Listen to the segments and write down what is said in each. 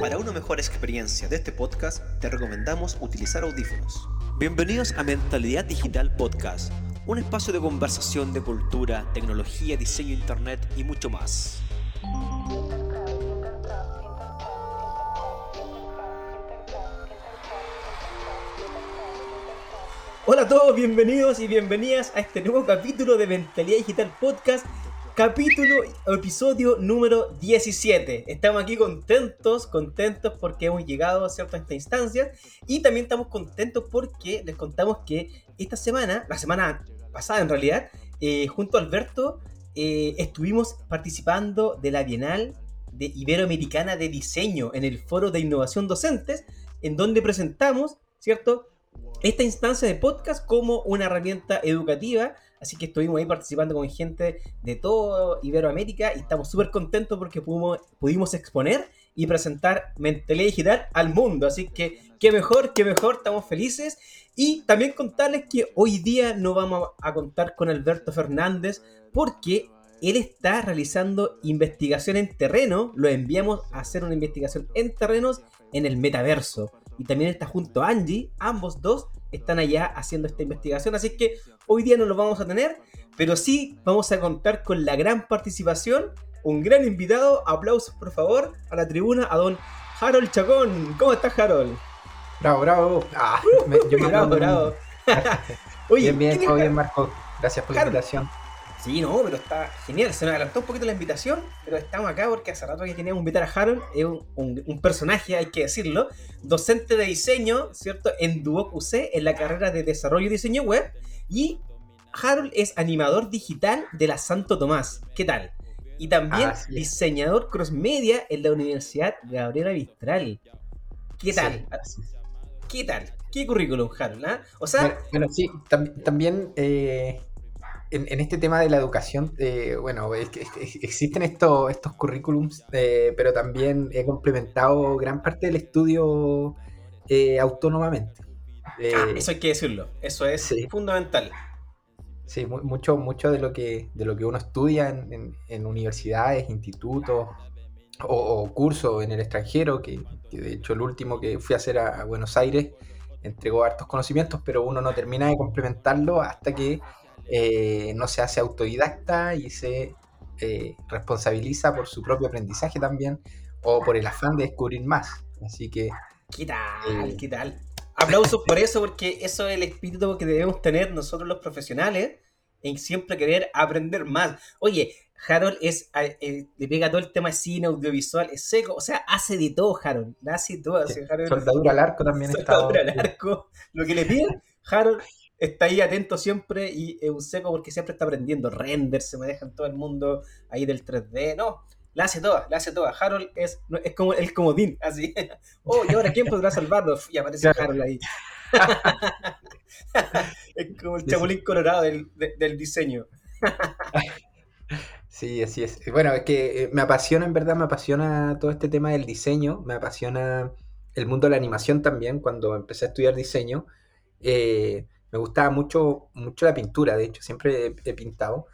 Para una mejor experiencia de este podcast, te recomendamos utilizar audífonos. Bienvenidos a Mentalidad Digital Podcast, un espacio de conversación de cultura, tecnología, diseño, internet y mucho más. Hola a todos, bienvenidos y bienvenidas a este nuevo capítulo de Mentalidad Digital Podcast Capítulo, episodio número 17. Estamos aquí contentos, contentos porque hemos llegado a ciertas instancias y también estamos contentos porque les contamos que esta semana, la semana pasada en realidad, eh, junto a Alberto, eh, estuvimos participando de la Bienal de Iberoamericana de Diseño en el Foro de Innovación Docentes, en donde presentamos, ¿cierto? Esta instancia de podcast como una herramienta educativa Así que estuvimos ahí participando con gente de todo Iberoamérica y estamos súper contentos porque pudimos, pudimos exponer y presentar Mentalidad Digital al mundo. Así que qué mejor, qué mejor, estamos felices. Y también contarles que hoy día no vamos a contar con Alberto Fernández porque él está realizando investigación en terreno. Lo enviamos a hacer una investigación en terrenos en el metaverso. Y también está junto a Angie, ambos dos están allá haciendo esta investigación. Así que hoy día no lo vamos a tener, pero sí vamos a contar con la gran participación, un gran invitado. Aplausos, por favor, a la tribuna, a don Harold Chacón. ¿Cómo estás, Harold? Bravo, bravo. Ah, yo bravo, bravo. Oye, bien, bien, bien, Marco. Gracias por la invitación. Sí, no, pero está genial. Se nos adelantó un poquito la invitación, pero estamos acá porque hace rato que queríamos invitar a Harold. Es un, personaje, hay que decirlo. Docente de diseño, ¿cierto? En Duoc UC, en la carrera de desarrollo y diseño web. Y Harold es animador digital de la Santo Tomás. ¿Qué tal? Y también diseñador cross media en la Universidad Gabriela Mistral. ¿Qué tal? ¿Qué tal? ¿Qué currículum, Harold? Ah? O sea. Bueno, sí, también. Eh, en, este tema de la educación, eh, bueno, existen estos, estos currículums, eh, pero también he complementado gran parte del estudio eh, autónomamente. Ah, eso hay que decirlo, eso es fundamental. Sí, mucho, mucho de lo que de lo que uno estudia en, universidades, institutos o, cursos en el extranjero, que, de hecho el último que fui a hacer a Buenos Aires entregó hartos conocimientos, pero uno no termina de complementarlo hasta que eh, no se hace autodidacta y se eh, responsabiliza por su propio aprendizaje también o por el afán de descubrir más. Así que... ¿Qué tal? Eh, ¿Qué tal? Aplausos por eso, porque eso es el espíritu que debemos tener nosotros los profesionales en siempre querer aprender más. Oye, Harold es, le pega todo el tema de cine, audiovisual, es seco, o sea, hace de todo Harold, hace todo. soldadura al arco también Soldadura al arco, lo que le pide, Harold está ahí atento siempre y es un seco porque siempre está aprendiendo. Render, se me deja en todo el mundo ahí del 3D. No, la hace toda, la hace toda. Harold es, es como el comodín, así. Oh, ¿y ahora quién podrá salvarlo? Y aparece Harold ahí. es como el chapulín colorado del, del diseño. sí, así es. Bueno, es que eh, me apasiona, en verdad, me apasiona todo este tema del diseño, me apasiona el mundo de la animación también, cuando empecé a estudiar diseño. Eh, me gustaba mucho, mucho la pintura, de hecho, siempre he, pintado,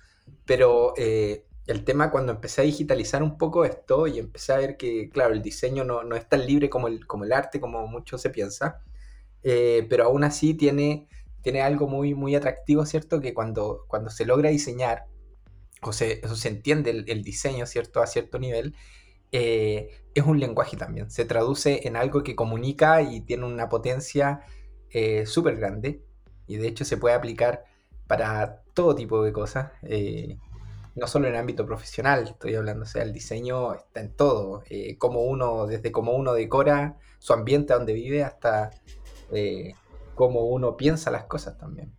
pero eh, el tema cuando empecé a digitalizar un poco esto y empecé a ver que, claro, el diseño no, no es tan libre como el, como el arte, como mucho se piensa, eh, pero aún así tiene, tiene algo muy, muy atractivo, ¿cierto? Que cuando, cuando se logra diseñar, o se, se entiende el, diseño, ¿cierto? A cierto nivel, eh, es un lenguaje también. Se traduce en algo que comunica y tiene una potencia súper grande y de hecho se puede aplicar para todo tipo de cosas, eh, no solo en el ámbito profesional, estoy hablando, o sea, el diseño está en todo, eh, como uno, desde cómo uno decora su ambiente donde vive hasta eh, cómo uno piensa las cosas también.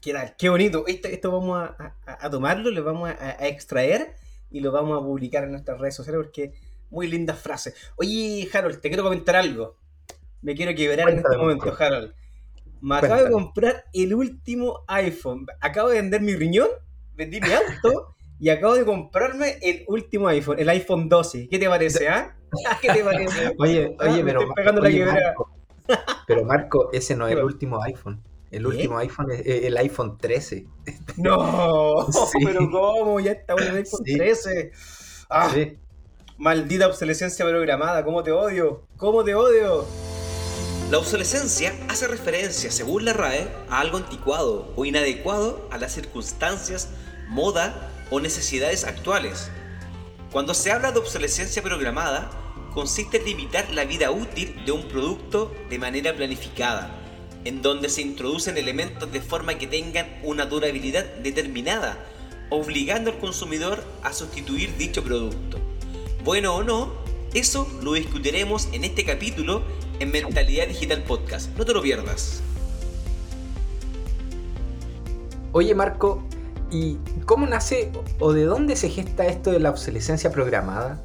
Qué, qué bonito, esto, vamos a, tomarlo, lo vamos a, extraer y lo vamos a publicar en nuestras redes sociales porque muy lindas frases. Oye, Harold, te quiero comentar algo. Me quiero quebrar en este momento, Harold. Me acabo de comprar el último iPhone. Acabo de vender mi riñón, vendí mi auto y acabo de comprarme el último iPhone, el iPhone 12. ¿Qué te parece, ah? ¿Qué te parece? Oye, oye, pero. pero Marco, ese no es el último iPhone. El último iPhone es el iPhone 13. No, pero ¿cómo? Ya está en el iPhone 13. Ah, sí. Maldita obsolescencia programada, ¿cómo te odio? ¿Cómo te odio? La obsolescencia hace referencia, según la RAE, a algo anticuado o inadecuado a las circunstancias, moda o necesidades actuales. Cuando se habla de obsolescencia programada, consiste en limitar la vida útil de un producto de manera planificada, en donde se introducen elementos de forma que tengan una durabilidad determinada, obligando al consumidor a sustituir dicho producto. Bueno o no, eso lo discutiremos en este capítulo en Mentalidad Digital Podcast. No te lo pierdas. Oye Marco, ¿y cómo nace o de dónde se gesta esto de la obsolescencia programada?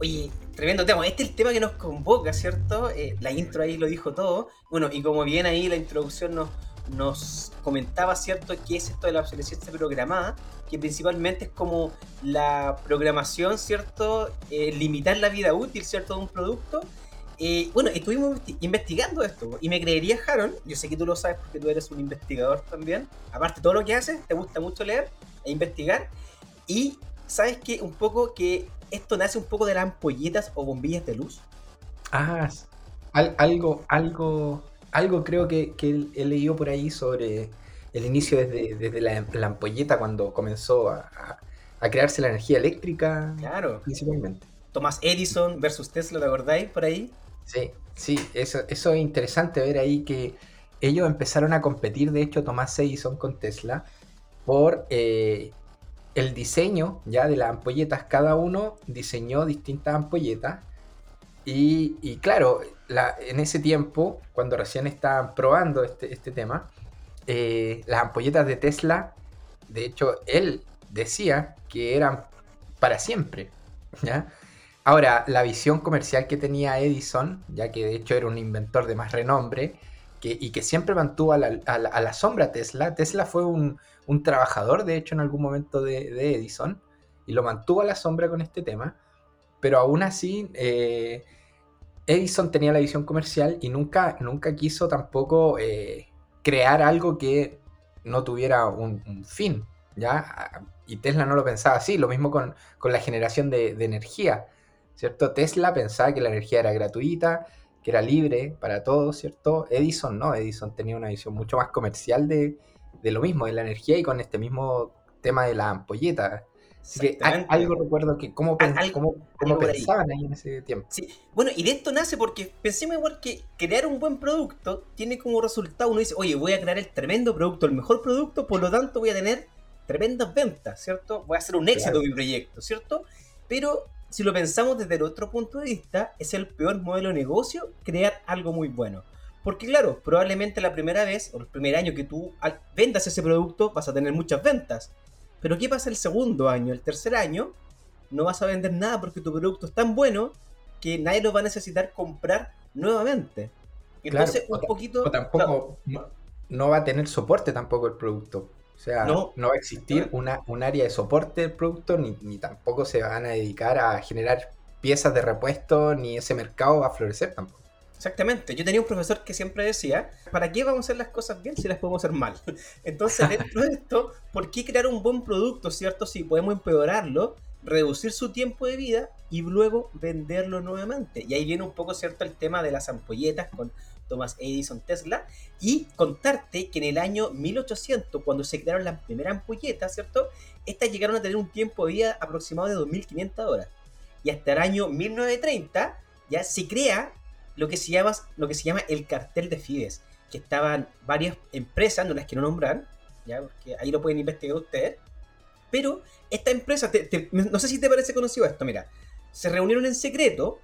Oye, tremendo tema. Este es el tema que nos convoca, ¿cierto? Eh, la intro ahí lo dijo todo. Bueno, y como bien ahí la introducción nos, nos comentaba, ¿cierto?, qué es esto de la obsolescencia programada, que principalmente es como la programación, ¿cierto?, eh, limitar la vida útil, ¿cierto?, de un producto. Eh, bueno, estuvimos investigando esto y me creería, Harold, yo sé que tú lo sabes porque tú eres un investigador también, aparte de todo lo que haces, te gusta mucho leer e investigar, y sabes que un poco que esto nace un poco de las ampolletas o bombillas de luz. Ah, algo, algo algo creo que, he leído por ahí sobre el inicio desde, la, ampolleta cuando comenzó a, crearse la energía eléctrica. Claro. Principalmente. Tomás Edison versus Tesla, ¿te acordáis por ahí? Sí, sí, eso, eso es interesante ver ahí que ellos empezaron a competir, de hecho, Tomás Edison con Tesla, por eh, el diseño ya de las ampolletas. Cada uno diseñó distintas ampolletas y, claro, en ese tiempo, cuando recién estaban probando este, este tema, eh, las ampolletas de Tesla, de hecho, él decía que eran para siempre. ¿ya? Ahora, la visión comercial que tenía Edison, ya que de hecho era un inventor de más renombre, y que siempre mantuvo a la, sombra Tesla. Tesla fue un, trabajador, de hecho, en algún momento de, Edison, y lo mantuvo a la sombra con este tema, pero aún así eh, Edison tenía la visión comercial y nunca, nunca quiso tampoco eh, crear algo que no tuviera un, fin, ¿ya? Y Tesla no lo pensaba así, lo mismo con, la generación de, energía, ¿cierto? Tesla pensaba que la energía era gratuita, que era libre para todos, ¿cierto? Edison no, Edison tenía una visión mucho más comercial de, de lo mismo, de la energía y con este mismo tema de la ampolleta, algo recuerdo que cómo, pensaban ahí en ese tiempo. Sí. Bueno, y de esto nace porque pensemos igual que crear un buen producto tiene como resultado, uno dice, oye, voy a crear el tremendo producto, el mejor producto, por lo tanto voy a tener tremendas ventas, ¿cierto? Voy a hacer un éxito mi proyecto, ¿cierto? Pero si lo pensamos desde el otro punto de vista, es el peor modelo de negocio crear algo muy bueno. Porque claro, probablemente la primera vez o el primer año que tú vendas ese producto vas a tener muchas ventas. Pero ¿qué pasa el segundo año? El tercer año no vas a vender nada porque tu producto es tan bueno que nadie lo va a necesitar comprar nuevamente. Entonces, un poquito... O tampoco no, va a tener soporte tampoco el producto. O sea, no, va a existir una, un área de soporte del producto, ni, ni, tampoco se van a dedicar a generar piezas de repuesto, ni ese mercado va a florecer tampoco. Exactamente. Yo tenía un profesor que siempre decía, ¿para qué vamos a hacer las cosas bien si las podemos hacer mal? Entonces, dentro de esto, ¿por qué crear un buen producto, cierto? Si podemos empeorarlo, reducir su tiempo de vida y luego venderlo nuevamente. Y ahí viene un poco, ¿cierto? El tema de las ampolletas con Thomas Edison Tesla. Y contarte que en el año 1800, cuando se crearon las primeras ampolletas, ¿cierto? Estas llegaron a tener un tiempo de vida aproximado de 2500 horas. Y hasta el año 1930 ya se crea lo que se llama, lo que se llama el cartel de Fides, que estaban varias empresas, no las quiero nombrar, ¿ya? porque ahí lo pueden investigar ustedes, pero esta empresa, no sé si te parece conocido esto, mira, se reunieron en secreto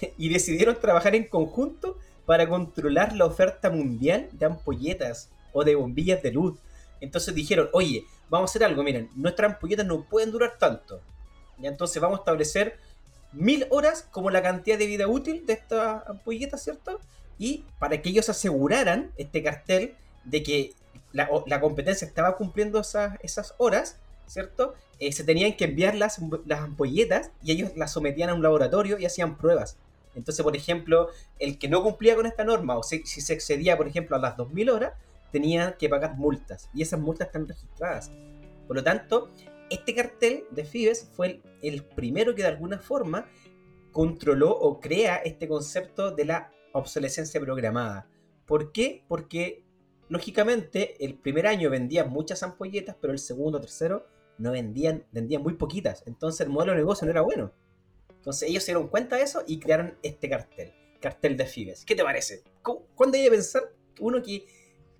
y decidieron trabajar en conjunto para controlar la oferta mundial de ampolletas o de bombillas de luz. Entonces dijeron, oye, vamos a hacer algo, miren, nuestras ampolletas no pueden durar tanto. Y entonces vamos a establecer mil horas como la cantidad de vida útil de esta ampolleta, ¿cierto? Y para que ellos aseguraran este cartel de que la, competencia estaba cumpliendo esas, esas horas, ¿cierto? Eh, se tenían que enviar las, las ampolletas y ellos las sometían a un laboratorio y hacían pruebas. Entonces, por ejemplo, el que no cumplía con esta norma o si, se excedía, por ejemplo, a las 2000 horas, tenía que pagar multas y esas multas están registradas. Por lo tanto, este cartel de Fibes fue el, primero que de alguna forma controló o crea este concepto de la obsolescencia programada. ¿Por qué? Porque lógicamente el primer año vendían muchas ampolletas, pero el segundo, tercero no vendían, vendían muy poquitas. Entonces el modelo de negocio no era bueno. Entonces ellos se dieron cuenta de eso y crearon este cartel, cartel de Fibes. ¿Qué te parece? ¿Cuándo hay que pensar uno que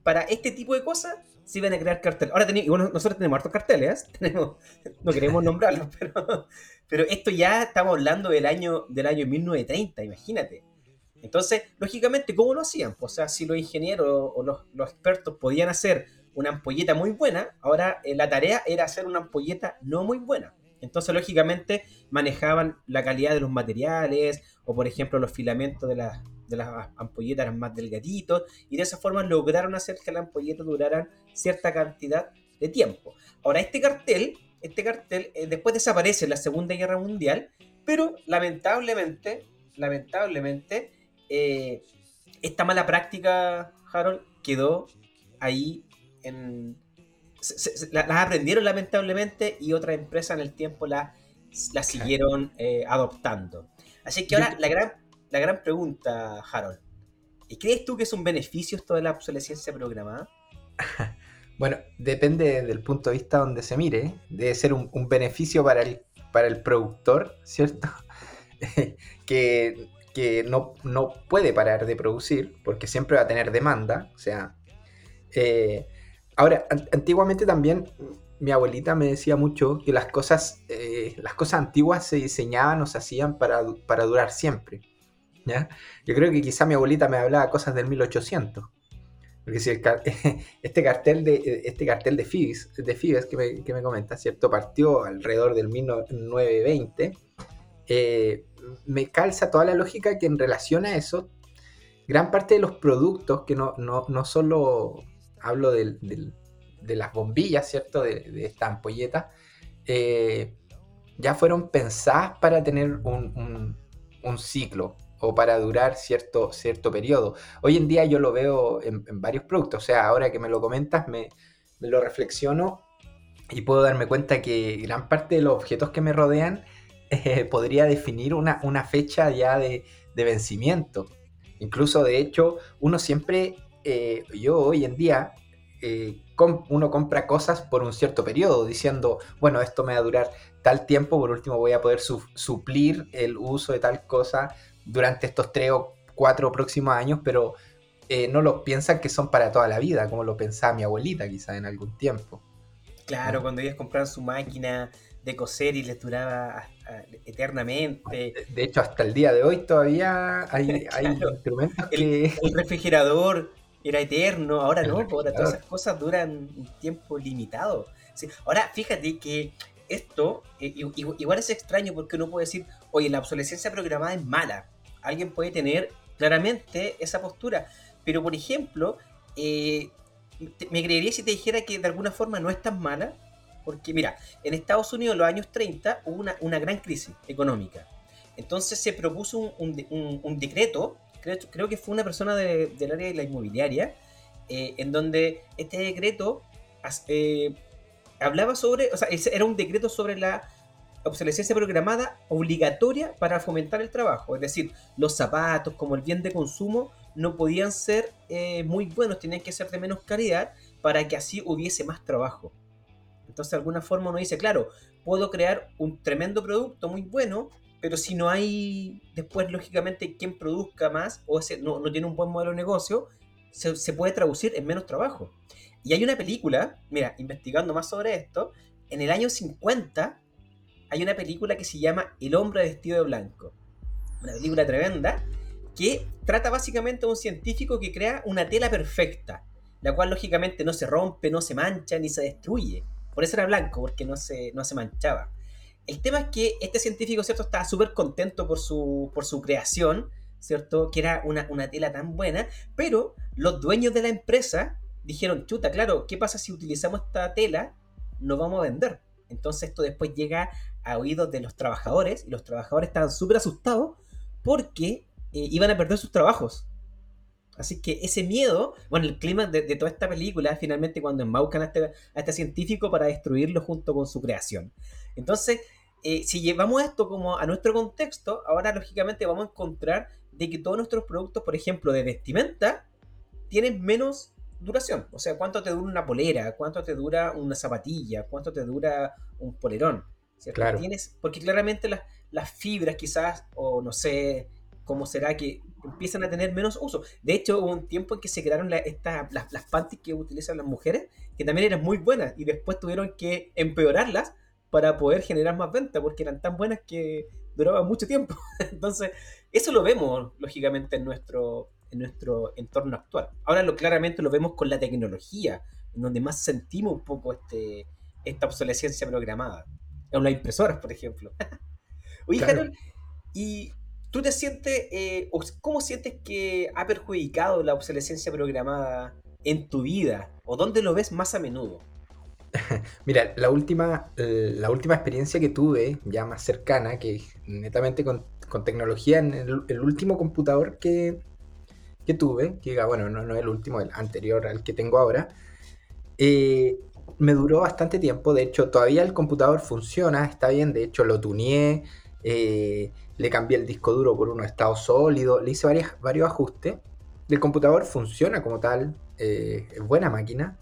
para este tipo de cosas se iban a crear cartel? Ahora bueno, nosotros tenemos hartos carteles, ¿eh? tenemos, no queremos nombrarlos, pero, esto ya estamos hablando del año, del año 1930, imagínate. Entonces, lógicamente, ¿cómo lo hacían? Pues, o sea, si los ingenieros o los, los expertos podían hacer una ampolleta muy buena, ahora eh, la tarea era hacer una ampolleta no muy buena. Entonces, lógicamente, manejaban la calidad de los materiales o, por ejemplo, los filamentos de, las de las ampolletas eran más delgaditos y de esa forma lograron hacer que la ampolleta durara cierta cantidad de tiempo. Ahora, este cartel, este cartel eh, después desaparece en la Segunda Guerra Mundial, pero lamentablemente, lamentablemente, eh, esta mala práctica, Harold, quedó ahí las aprendieron lamentablemente y otras empresas en el tiempo las la siguieron eh, adoptando. Así que ahora la gran, la gran pregunta, Harold, ¿crees tú que es un beneficio esto de la obsolescencia programada? Bueno, depende del punto de vista donde se mire. Debe ser un, beneficio para el, para el productor, ¿cierto? que, que no, no, puede parar de producir porque siempre va a tener demanda. O sea, eh, Ahora, antiguamente también mi abuelita me decía mucho que las cosas, eh, las cosas antiguas se diseñaban o se hacían para, durar siempre. ¿ya? Yo creo que quizá mi abuelita me hablaba cosas del 1800. Porque si este cartel de este cartel de Fibes que, me, que me comenta, ¿cierto? Partió alrededor del 1920. Eh, me calza toda la lógica que en relación a eso, gran parte de los productos que no, no, no solo hablo de las bombillas, ¿cierto? De, esta ampolleta, eh, ya fueron pensadas para tener un, ciclo o para durar cierto, cierto periodo. Hoy en día yo lo veo en, varios productos, o sea, ahora que me lo comentas, me, lo reflexiono y puedo darme cuenta que gran parte de los objetos que me rodean eh, podría definir una, fecha ya de, de, vencimiento. Incluso, de hecho, uno siempre eh, yo hoy en día, eh, uno compra cosas por un cierto periodo, diciendo, bueno, esto me va a durar tal tiempo, por último voy a poder suplir el uso de tal cosa durante estos tres o cuatro próximos años, pero eh, no lo piensan que son para toda la vida, como lo pensaba mi abuelita quizá en algún tiempo. Claro, cuando ellas compraban su máquina de coser y les duraba eternamente. De hecho, hasta el día de hoy todavía hay, instrumentos que... el refrigerador era eterno, ahora no, ahora todas esas cosas duran un tiempo limitado. Ahora, fíjate que esto eh, igual es extraño porque uno puede decir, oye, la obsolescencia programada es mala. Alguien puede tener claramente esa postura. Pero, por ejemplo, eh, me creería si te dijera que de alguna forma no es tan mala. Porque, mira, en Estados Unidos en los años 30 hubo una, gran crisis económica. Entonces se propuso un decreto creo, que fue una persona del área de la inmobiliaria, eh, en donde este decreto eh, hablaba sobre, o sea, era un decreto sobre la obsolescencia programada obligatoria para fomentar el trabajo. Es decir, los zapatos como el bien de consumo no podían ser eh, muy buenos, tenían que ser de menos calidad para que así hubiese más trabajo. Entonces, de alguna forma uno dice, claro, puedo crear un tremendo producto muy bueno, pero si no hay después, lógicamente, quien produzca más o no, tiene un buen modelo de negocio, se, puede traducir en menos trabajo. Y hay una película, mira, investigando más sobre esto, en el año 50 hay una película que se llama El hombre vestido de blanco. Una película tremenda que trata básicamente de un científico que crea una tela perfecta, la cual lógicamente no se rompe, no se mancha ni se destruye. Por eso era blanco, porque no se, no se manchaba. El tema es que este científico, ¿cierto? Estaba súper contento por su, por su creación, ¿cierto? Que era una, tela tan buena, pero los dueños de la empresa dijeron, chuta, claro, ¿qué pasa si utilizamos esta tela? No vamos a vender. Entonces esto después llega a oídos de los trabajadores y los trabajadores estaban súper asustados porque eh, iban a perder sus trabajos. Así que ese miedo, bueno, el clima de, toda esta película es finalmente cuando embaucan a este, a este científico para destruirlo junto con su creación. Entonces, eh, si llevamos esto como a nuestro contexto, ahora lógicamente vamos a encontrar de que todos nuestros productos, por ejemplo, de vestimenta, tienen menos duración. O sea, cuánto te dura una polera, cuánto te dura una zapatilla, cuánto te dura un polerón. Claro. Tienes, porque claramente las, las fibras quizás, o no sé cómo será que empiezan a tener menos uso. De hecho, hubo un tiempo en que se crearon las, las panties que utilizan las mujeres, que también eran muy buenas, y después tuvieron que empeorarlas para poder generar más venta, porque eran tan buenas que duraban mucho tiempo. Entonces, eso lo vemos, lógicamente, en nuestro, en nuestro entorno actual. Ahora lo, claramente lo vemos con la tecnología, en donde más sentimos un poco este, esta obsolescencia programada. En las impresoras, por ejemplo. Oye, Harold, ¿y tú te sientes, eh, cómo sientes que ha perjudicado la obsolescencia programada en tu vida? ¿O dónde lo ves más a menudo? Mira, la última, la última experiencia que tuve, ya más cercana, que netamente con, tecnología, en el, último computador que, que tuve, que bueno, no, no el último, el anterior al que tengo ahora, eh, me duró bastante tiempo. De hecho, todavía el computador funciona, está bien. De hecho, lo tuneé, eh, le cambié el disco duro por uno de estado sólido, le hice varios ajustes. El computador funciona como tal, eh, es buena máquina,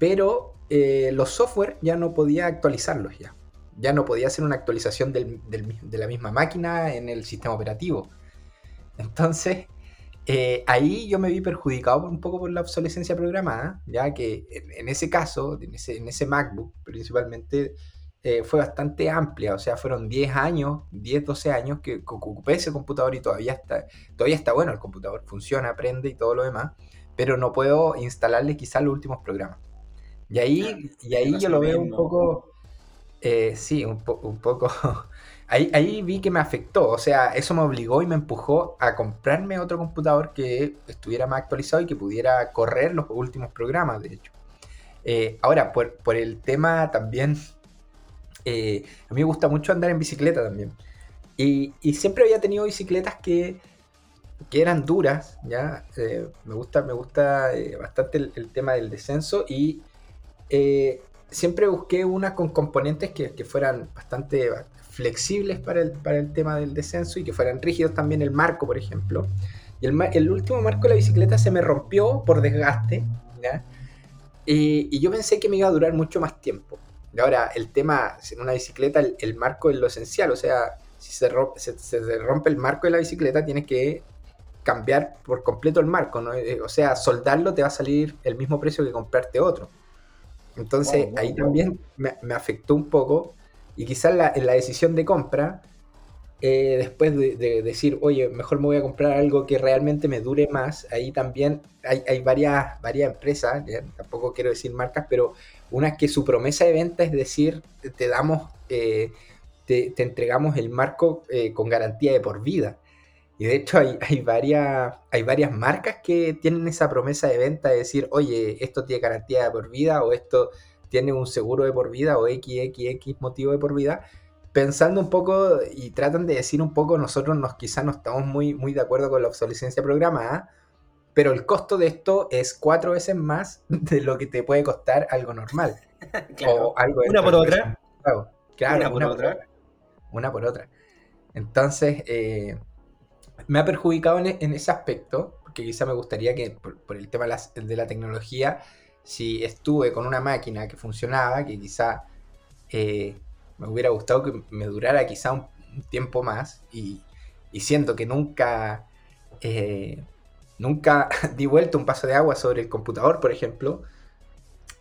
pero los software ya no podía actualizarlos ya. Ya no podía hacer una actualización de la misma máquina en el sistema operativo. Entonces, eh, ahí yo me vi perjudicado un poco por la obsolescencia programada, ya que en, ese caso, en ese, MacBook principalmente, eh, fue bastante amplia, o sea, fueron 10 años, 10, 12 años que, ocupé ese computador y todavía está, todavía está bueno el computador, funciona, aprende y todo lo demás, pero no puedo instalarle quizás los últimos programas. Y ahí, y ahí yo lo veo un poco, eh, sí, un, un poco Ahí, vi que me afectó, o sea, eso me obligó y me empujó a comprarme otro computador que estuviera más actualizado y que pudiera correr los últimos programas, de hecho. Eh, ahora, por, el tema también, eh, a mí me gusta mucho andar en bicicleta también. Y, siempre había tenido bicicletas que, eran duras, ¿ya? Eh, me gusta, me gusta bastante el, tema del descenso y siempre busqué unas con componentes que, fueran bastante flexibles para el, para el tema del descenso y que fueran rígidos también el marco, por ejemplo. Y el, el último marco de la bicicleta se me rompió por desgaste, Y, yo pensé que me iba a durar mucho más tiempo. Y ahora, el tema, en una bicicleta, el, marco es lo esencial, o sea, si se rompe, el marco de la bicicleta, tienes que cambiar por completo el marco. Eh, o sea, soldarlo te va a salir el mismo precio que comprarte otro. Entonces, ahí también me, me, afectó un poco y quizás la, en la decisión de compra, eh, después de, decir, oye, mejor me voy a comprar algo que realmente me dure más, ahí también hay, varias, varias empresas, tampoco quiero decir marcas, pero unas que su promesa de venta es decir, te damos, eh, te, entregamos el marco eh, con garantía de por vida. Y de hecho hay, hay, varias, hay varias marcas que tienen esa promesa de venta de decir, oye, esto tiene garantía de por vida o esto tiene un seguro de por vida o XXX motivo de por vida, pensando un poco y tratan de decir un poco, nosotros nos, quizás no estamos muy, muy de acuerdo con la obsolescencia programada, pero el costo de esto es cuatro veces más de lo que te puede costar algo normal. O algo una por otra. Claro, una, por, otra. Una por otra. Entonces, eh, me ha perjudicado en, ese aspecto, porque quizá me gustaría que por, el tema de la tecnología si estuve con una máquina que funcionaba, que quizá eh, me hubiera gustado que me durara quizá un, tiempo más y, siento que nunca, eh, nunca di vuelta un paso de agua sobre el computador, por ejemplo,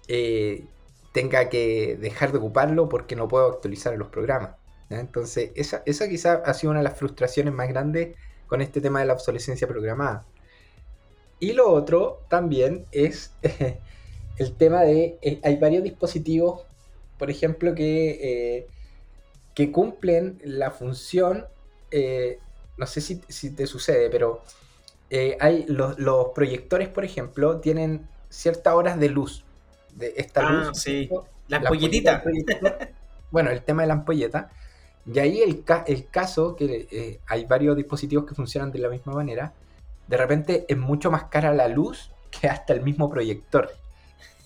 eh, tenga que dejar de ocuparlo porque no puedo actualizar los programas. Entonces, esa, esa quizá ha sido una de las frustraciones más grandes con este tema de la obsolescencia programada. Y lo otro también es el tema de, eh, hay varios dispositivos, por ejemplo, que, eh, que cumplen la función, eh, no sé si, te sucede, pero hay los, proyectores, por ejemplo, tienen ciertas horas de luz. De esta ah, luz. Sí. La ampolletita. bueno, el tema de la ampolleta. Y ahí el, el caso, que hay varios dispositivos que funcionan de la misma manera, de repente es mucho más cara la luz que hasta el mismo proyector.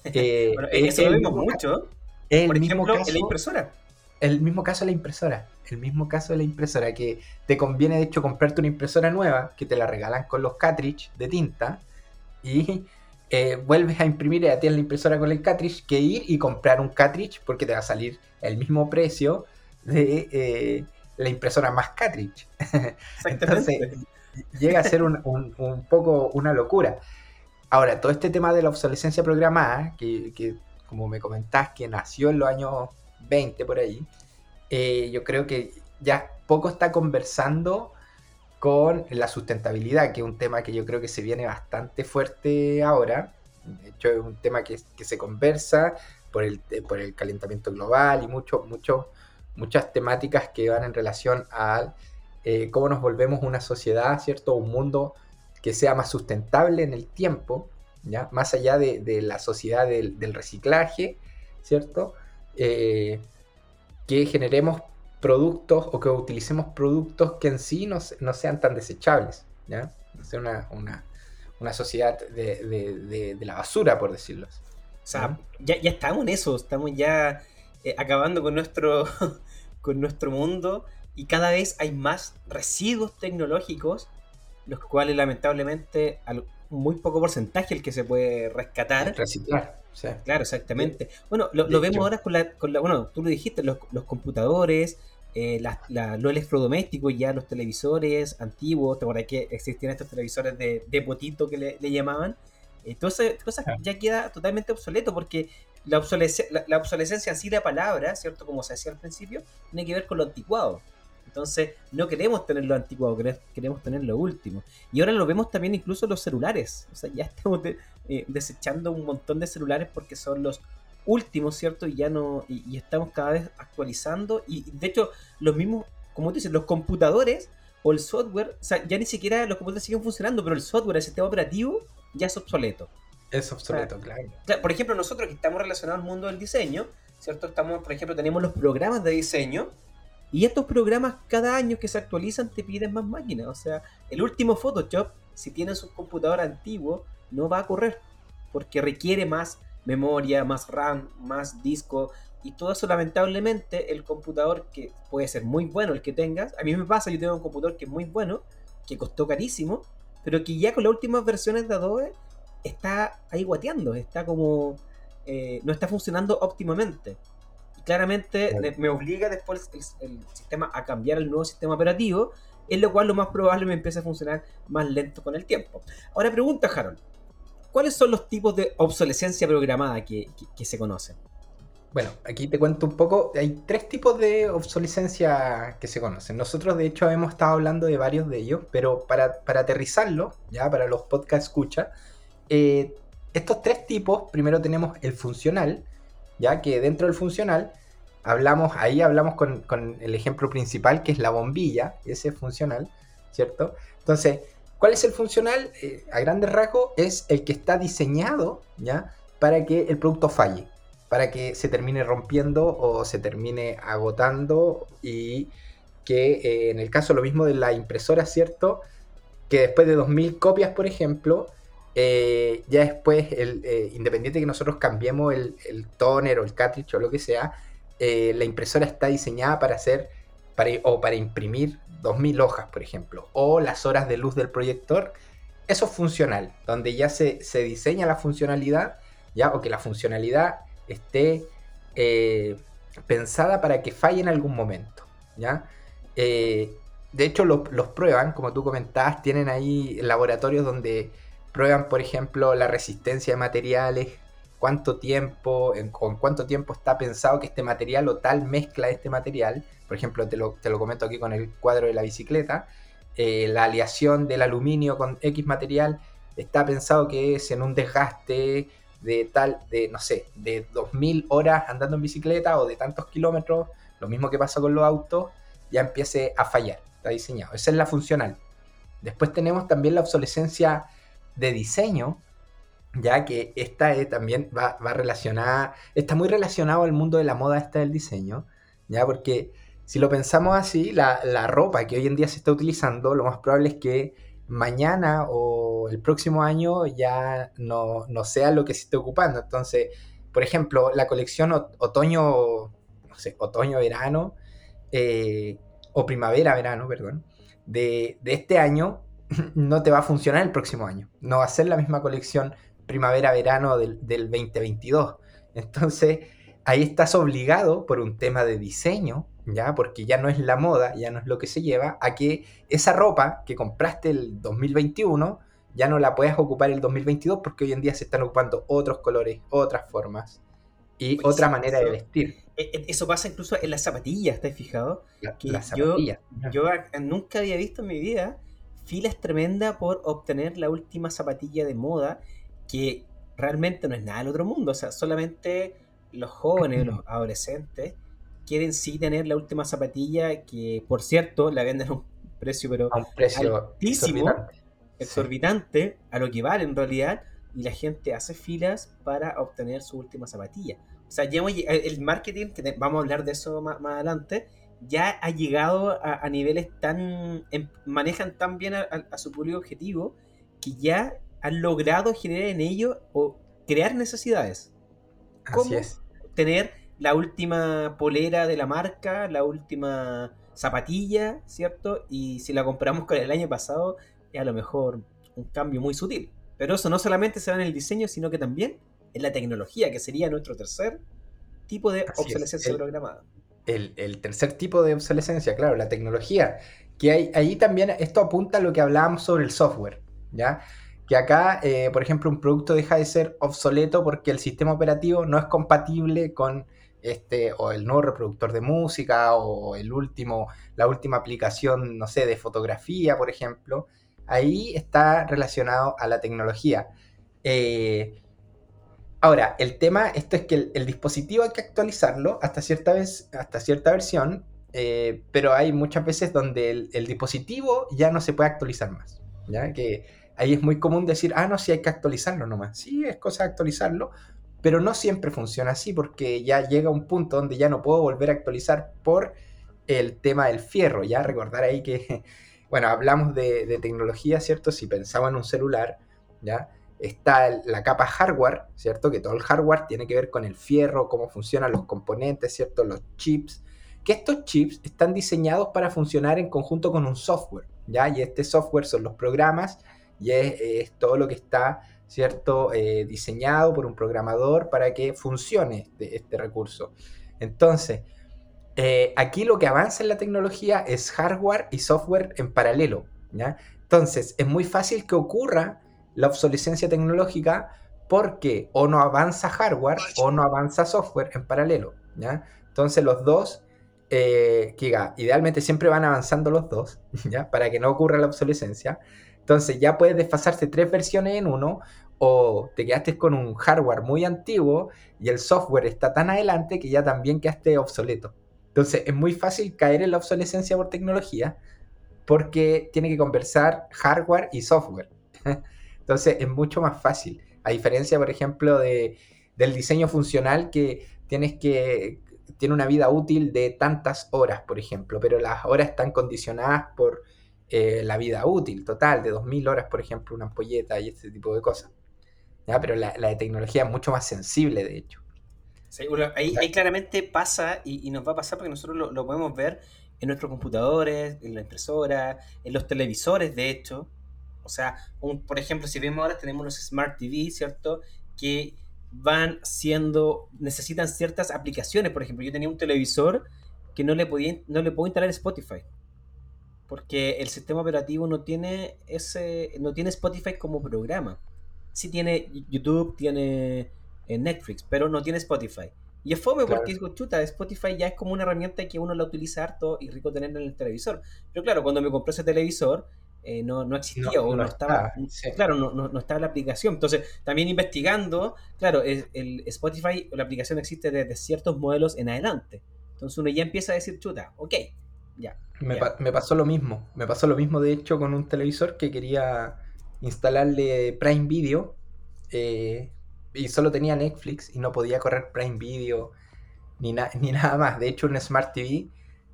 Eh, bueno, eso lo vemos mucho. El Por mismo ejemplo, caso, en la impresora. El mismo caso de la impresora. El mismo caso de la impresora, que te conviene de hecho comprarte una impresora nueva, que te la regalan con los cartridge de tinta, y eh, vuelves a imprimir y ya tienes la impresora con el cartridge, que ir y comprar un cartridge porque te va a salir el mismo precio de eh, la impresora más cartridge. Entonces, llega a ser un, un, poco una locura. Ahora, todo este tema de la obsolescencia programada, que, que como me comentás, que nació en los años 20 por ahí, eh, yo creo que ya poco está conversando con la sustentabilidad, que es un tema que yo creo que se viene bastante fuerte ahora. De hecho, es un tema que, se conversa por el, por el calentamiento global y mucho, mucho, muchas temáticas que van en relación a eh, cómo nos volvemos una sociedad, ¿cierto? Un mundo que sea más sustentable en el tiempo, ¿ya? Más allá de, la sociedad del, reciclaje, ¿cierto? Eh, que generemos productos o que utilicemos productos que en sí no, no sean tan desechables, ¿ya? No sea una, una, una sociedad de, de, de, la basura, por decirlo así. O sea, ya, ya, estamos en eso, estamos ya eh, acabando con nuestro, con nuestro mundo y cada vez hay más residuos tecnológicos, los cuales lamentablemente muy poco porcentaje el que se puede rescatar. Reciclar. Claro, exactamente. Bueno, lo, lo vemos ahora con la, con la, bueno, tú lo dijiste, los, los computadores, eh, los electrodomésticos, ya los televisores antiguos, te acuerdas que existían estos televisores de, de potito que le, llamaban. Entonces, cosas ya queda totalmente obsoleto porque la, obsolescencia, la, obsolescencia así de palabra, ¿cierto? Como se decía al principio, tiene que ver con lo anticuado. Entonces, no queremos tener lo anticuado, queremos tener lo último. Y ahora lo vemos también incluso en los celulares. O sea, ya estamos eh, desechando un montón de celulares porque son los último, ¿cierto? Y ya no, y, estamos cada vez actualizando. Y de hecho, los mismos, como tú dices, los computadores o el software, o sea, ya ni siquiera los computadores siguen funcionando, pero el software, el sistema operativo, ya es obsoleto. Es obsoleto, claro. Por ejemplo, nosotros que estamos relacionados al mundo del diseño, ¿cierto? Estamos, por ejemplo, tenemos los programas de diseño. Y estos programas cada año que se actualizan te piden más máquinas. O sea, el último Photoshop, si tienes un computador antiguo, no va a correr. Porque requiere más memoria, más RAM, más disco. Y todo eso, lamentablemente, el computador que puede ser muy bueno el que tengas. A mí me pasa, yo tengo un computador que es muy bueno, que costó carísimo, pero que ya con las últimas versiones de Adobe está ahí guateando, está como. Eh, no está funcionando óptimamente. Y claramente me obliga después el, sistema a cambiar el nuevo sistema operativo, en lo cual lo más probable me empieza a funcionar más lento con el tiempo. Ahora pregunta, Harold. ¿Cuáles son los tipos de obsolescencia programada que, se conocen? Bueno, aquí te cuento un poco. Hay tres tipos de obsolescencia que se conocen. Nosotros, de hecho, hemos estado hablando de varios de ellos, pero para, aterrizarlo, ya para los podcast escucha, eh, estos tres tipos, primero tenemos el funcional, ya que dentro del funcional hablamos, ahí hablamos con, el ejemplo principal, que es la bombilla, ese es funcional, ¿cierto? Entonces, ¿Cuál es el funcional? Eh, a grandes rasgos es el que está diseñado ¿ya? para que el producto falle, para que se termine rompiendo o se termine agotando y que eh, en el caso lo mismo de la impresora, ¿cierto? Que después de 2000 copias, por ejemplo, eh, ya después, el, independiente de que nosotros cambiemos el, el, toner o el cartridge o lo que sea, la impresora está diseñada para hacer o para imprimir 2000 hojas, por ejemplo, o las horas de luz del proyector, eso es funcional, donde ya se, diseña la funcionalidad, ya, o que la funcionalidad esté eh, pensada para que falle en algún momento, ¿ya? Eh, de hecho, los prueban, como tú comentabas, tienen ahí laboratorios donde prueban, por ejemplo, la resistencia de materiales, cuánto tiempo, con cuánto tiempo está pensado que este material o tal mezcla de este material, por ejemplo, te lo, comento aquí con el cuadro de la bicicleta, eh, la aleación del aluminio con X material está pensado que es en un desgaste de tal, de no sé, de 2000 horas andando en bicicleta o de tantos kilómetros, lo mismo que pasa con los autos, ya empiece a fallar, está diseñado. Esa es la funcional. Después tenemos también la obsolescencia de diseño, ya que esta eh, también va, relacionada, está muy relacionado al mundo de la moda esta del diseño, ya porque si lo pensamos así, la, ropa que hoy en día se está utilizando, lo más probable es que mañana o el próximo año ya no, no sea lo que se esté ocupando. Entonces, por ejemplo, la colección otoño, otoño-verano, eh, o primavera-verano, perdón, de, de este año no te va a funcionar el próximo año. No va a ser la misma colección primavera-verano del, del 2022. Entonces, ahí estás obligado por un tema de diseño, ¿ya? Porque ya no es la moda, ya no es lo que se lleva, a que esa ropa que compraste el 2021 ya no la puedas ocupar el 2022 porque hoy en día se están ocupando otros colores, otras formas y otra manera de vestir. E, e, eso pasa incluso en las zapatillas, ¿estás fijado? yo, yo nunca había visto en mi vida filas tremendas por obtener la última zapatilla de moda que realmente no es nada del otro mundo. O sea, solamente los jóvenes, los adolescentes, quieren sí tener la última zapatilla que, por cierto, la venden a un precio, pero a un precio altísimo, exorbitante, a lo que vale en realidad, y la gente hace filas para obtener su última zapatilla. O sea, ya el marketing, que vamos a hablar de eso más, adelante, ya ha llegado a, niveles tan. Em, manejan tan bien a, su público objetivo que ya han logrado generar en ello o crear necesidades. Así es. Tener la última polera de la marca, la última zapatilla, ¿cierto? Y si la compramos con el año pasado, es a lo mejor un cambio muy sutil. Pero eso no solamente se da en el diseño, sino que también en la tecnología, que sería nuestro tercer tipo de obsolescencia programada. El, tercer tipo de obsolescencia, claro, la tecnología. Que hay, ahí también esto apunta a lo que hablábamos sobre el software, ¿ya? Que acá, eh, por ejemplo, un producto deja de ser obsoleto porque el sistema operativo no es compatible con este, o el nuevo reproductor de música, o el último, la última aplicación, no sé, de fotografía, por ejemplo, ahí está relacionado a la tecnología. Eh, ahora, el tema, esto es que el, dispositivo hay que actualizarlo hasta cierta, vez, hasta cierta versión, eh, pero hay muchas veces donde el, dispositivo ya no se puede actualizar más. ¿ya? Que ahí es muy común decir, ah, no, sí hay que actualizarlo nomás. Sí, es cosa de actualizarlo, pero no siempre funciona así porque ya llega un punto donde ya no puedo volver a actualizar por el tema del fierro. Ya recordar ahí que, bueno, hablamos de, tecnología, ¿cierto? Si pensaba en un celular, ¿ya? Está la capa hardware, ¿cierto? Que todo el hardware tiene que ver con el fierro, cómo funcionan los componentes, ¿cierto? Los chips. Que estos chips están diseñados para funcionar en conjunto con un software, ¿ya? Y este software son los programas y es todo lo que está ¿cierto? Eh, diseñado por un programador para que funcione este, este recurso. Entonces, eh, aquí lo que avanza en la tecnología es hardware y software en paralelo. ¿ya? Entonces, es muy fácil que ocurra la obsolescencia tecnológica porque o no avanza hardware o no avanza software en paralelo. Entonces, los dos, eh, idealmente siempre van avanzando los dos, para que no ocurra la obsolescencia. Entonces ya puedes desfasarse tres versiones en uno o te quedaste con un hardware muy antiguo y el software está tan adelante que ya también quedaste obsoleto. Entonces es muy fácil caer en la obsolescencia por tecnología porque tiene que conversar hardware y software. Entonces es mucho más fácil. A diferencia, por ejemplo, de, del diseño funcional que tienes que tiene una vida útil de tantas horas, por ejemplo, pero las horas están condicionadas por eh, la vida útil total de 2000 horas, por ejemplo, una ampolleta y este tipo de cosas. Pero la, de tecnología es mucho más sensible, de hecho. ahí, claramente pasa y, nos va a pasar porque nosotros lo, podemos ver en nuestros computadores, en la impresora, en los televisores, de hecho. O sea, por ejemplo, si vemos ahora tenemos los Smart TV, ¿cierto? Que van siendo, necesitan ciertas aplicaciones. Por ejemplo, yo tenía un televisor que no le, podía, no le puedo instalar Spotify. Porque el sistema operativo no tiene ese, no tiene Spotify como programa sí tiene YouTube, tiene eh, Netflix, pero no tiene Spotify. Y es fome porque digo, chuta, Spotify ya es como una herramienta que uno la utiliza harto y rico tenerla en el televisor. Pero claro, cuando me compré ese televisor, eh, no, no, existía o no, estaba, claro, no, no, estaba la aplicación. Entonces, también investigando, claro, el, el Spotify, la aplicación existe desde ciertos modelos en adelante. Entonces uno ya empieza a decir, chuta, ok, ya. Me, me pasó lo mismo, me pasó lo mismo de hecho con un televisor que quería instalarle Prime Video eh, y solo tenía Netflix y no podía correr Prime Video ni, ni nada más. De hecho, un Smart TV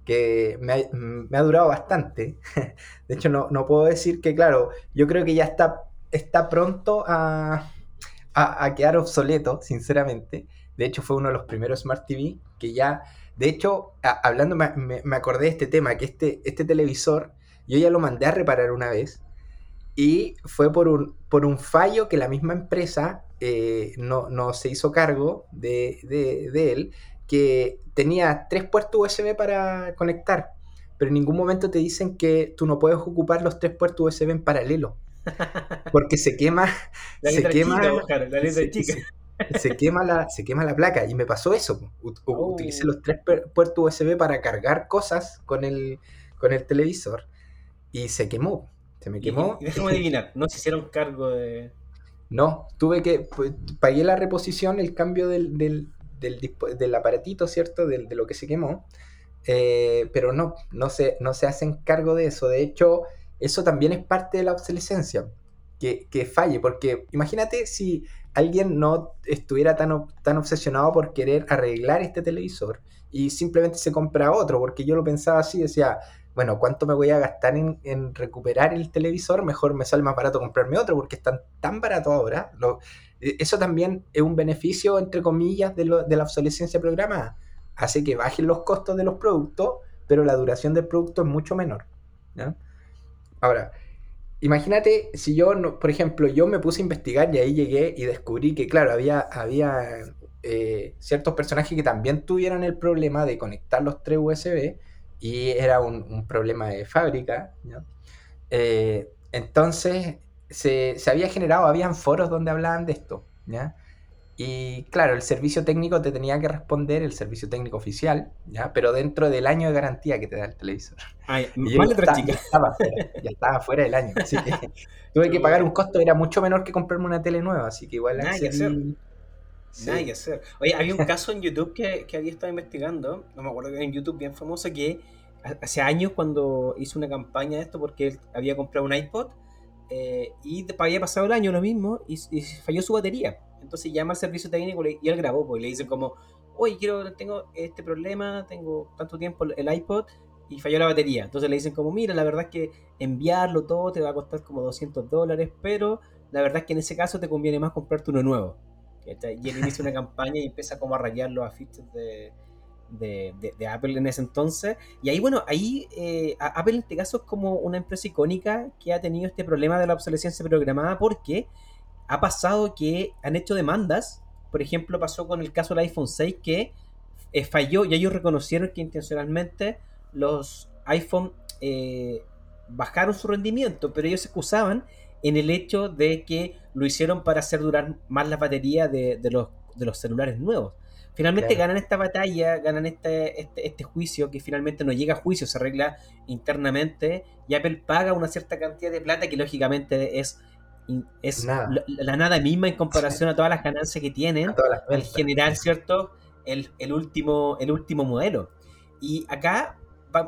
que me ha, me ha durado bastante. De hecho, no, no, puedo decir que, claro, yo creo que ya está, está pronto a, a, quedar obsoleto, sinceramente. De hecho, fue uno de los primeros Smart TV que ya, de hecho, hablando, me, me, acordé de este tema, que este, este televisor, yo ya lo mandé a reparar una vez y fue por un, por un fallo que la misma empresa eh, no, no, se hizo cargo de, de él que tenía tres puertos USB para conectar, pero en ningún momento te dicen que tú no puedes ocupar los tres puertos USB en paralelo. Porque se quema. La se quema. Chica, la se, chica. Se, se, quema la, se quema la placa. Y me pasó eso. U, Oh. Utilicé los tres puertos USB para cargar cosas con el, con el televisor. Y se quemó. Se me quemó. Y, y déjame adivinar, no se hicieron cargo de. No, tuve que. Pues, pagué la reposición, el cambio del, del, del, aparatito, ¿cierto? De, lo que se quemó. Eh, pero no, no se, no se hacen cargo de eso. De hecho, eso también es parte de la obsolescencia. Que, que falle, porque imagínate si alguien no estuviera tan, tan obsesionado por querer arreglar este televisor y simplemente se compra otro, porque yo lo pensaba así, decía, bueno, ¿cuánto me voy a gastar en, en, recuperar el televisor? Mejor me sale más barato comprarme otro porque están tan barato ahora. Lo, eso también es un beneficio, entre comillas, de, de, la obsolescencia programada. Hace que bajen los costos de los productos, pero la duración del producto es mucho menor. Ahora, imagínate si yo, por ejemplo, yo me puse a investigar y ahí llegué y descubrí que, claro, había, había eh, ciertos personajes que también tuvieron el problema de conectar los tres USB y era un, un problema de fábrica. ¿no? Eh, entonces se, se, había generado, habían foros donde hablaban de esto. ¿ya? Y claro, el servicio técnico te tenía que responder, el servicio técnico oficial, ¿ya? pero dentro del año de garantía que te da el televisor. Ay, y estaba, chica. Ya estaba, fuera, ya estaba fuera del año, así que tuve que pagar un costo, era mucho menor que comprarme una tele nueva, así que igual Nada accedí... que hacer. Sí. Nada que hacer. Oye, había un caso en YouTube que, que había estado investigando, no me acuerdo, en YouTube bien famoso, que hace años cuando hizo una campaña de esto porque él había comprado un iPod eh, y había pasado el año lo mismo y, y, falló su batería. Entonces llama al servicio técnico y él grabó, pues, y le dicen como, oye, quiero, tengo este problema, tengo tanto tiempo el iPod y falló la batería. Entonces le dicen como, mira, la verdad es que enviarlo todo te va a costar como 200 dólares, pero la verdad es que en ese caso te conviene más comprarte uno nuevo. Y él inicia una campaña y empieza como a rayar los afiches de, de, Apple en ese entonces. Y ahí, bueno, ahí eh, Apple en este caso es como una empresa icónica que ha tenido este problema de la obsolescencia programada porque ha pasado que han hecho demandas. Por ejemplo, pasó con el caso del iPhone 6 que eh, falló y ellos reconocieron que intencionalmente los iPhone eh, bajaron su rendimiento, pero ellos se excusaban en el hecho de que lo hicieron para hacer durar más la batería de, de, los, de los celulares nuevos. Finalmente claro. ganan esta batalla, ganan este, este, este, juicio que finalmente no llega a juicio, se arregla internamente y Apple paga una cierta cantidad de plata que lógicamente es, es nada. La, la, nada misma en comparación a todas las ganancias que tienen al generar, ¿cierto? El, el, último, el último modelo. Y acá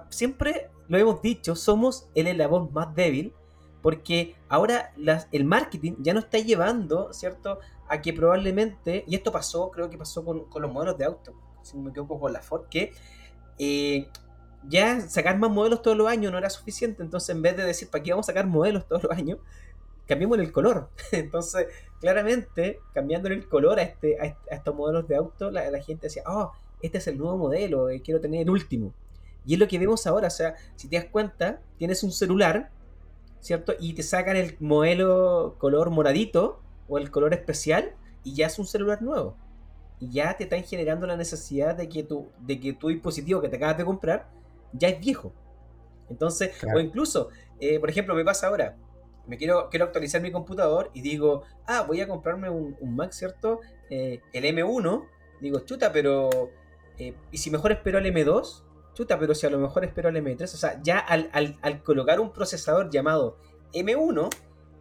siempre lo hemos dicho, somos el eslabón más débil porque ahora el marketing ya no está llevando, ¿cierto? A que probablemente, y esto pasó, creo que pasó con, los modelos de auto, si no me equivoco con la Ford, que eh, ya sacar más modelos todos los años no era suficiente, entonces en vez de decir, ¿para qué vamos a sacar modelos todos los años? Cambiemos el color. Entonces, claramente, cambiando el color a, este, a, estos modelos de auto, la, la, gente decía, oh, este es el nuevo modelo, eh, quiero tener el último. Y es lo que vemos ahora, o sea, si te das cuenta, tienes un celular ¿cierto? Y te sacan el modelo color moradito o el color especial y ya es un celular nuevo. Y ya te están generando la necesidad de que tu, de que tu dispositivo que te acabas de comprar ya es viejo. Entonces, claro. o incluso, eh, por ejemplo, me pasa ahora, me quiero, quiero actualizar mi computador y digo, ah, voy a comprarme un, un Mac, ¿cierto? Eh, el M1, digo, chuta, pero... Eh, ¿Y si mejor espero el M2? Chuta, pero si a lo mejor espero el M3, o sea, ya al, al, al, colocar un procesador llamado M1,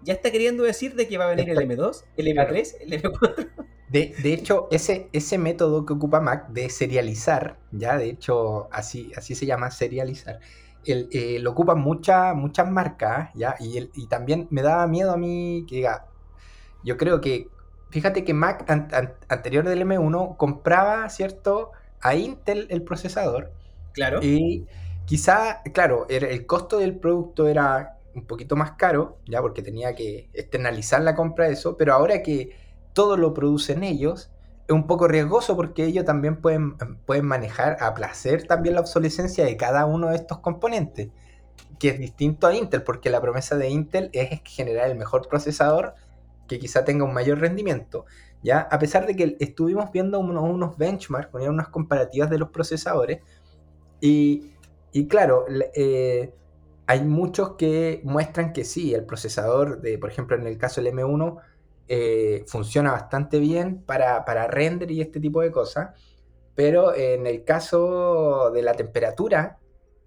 ya está queriendo decir de que va a venir el M2, el M3, el M4. De, de hecho, ese, ese método que ocupa Mac de serializar, ya de hecho así, así se llama serializar, el, eh, lo ocupan muchas muchas marcas, ya, y, el, y también me daba miedo a mí que diga, yo creo que, fíjate que Mac an, an, anterior del M1 compraba, ¿cierto? A Intel el procesador, Claro. Y, quizá, claro, el costo del producto era un poquito más caro, ya porque tenía que externalizar la compra de eso, pero ahora que todo lo producen ellos, es un poco riesgoso porque ellos también pueden, pueden manejar a placer también la obsolescencia de cada uno de estos componentes, que es distinto a Intel, porque la promesa de Intel es generar el mejor procesador que quizá tenga un mayor rendimiento. ¿ya? A pesar de que estuvimos viendo unos, unos benchmarks, unas comparativas de los procesadores, y, y claro, eh, hay muchos que muestran que sí, el procesador, de, por ejemplo, en el caso del M1, eh, funciona bastante bien para, para, render y este tipo de cosas, pero en el caso de la temperatura,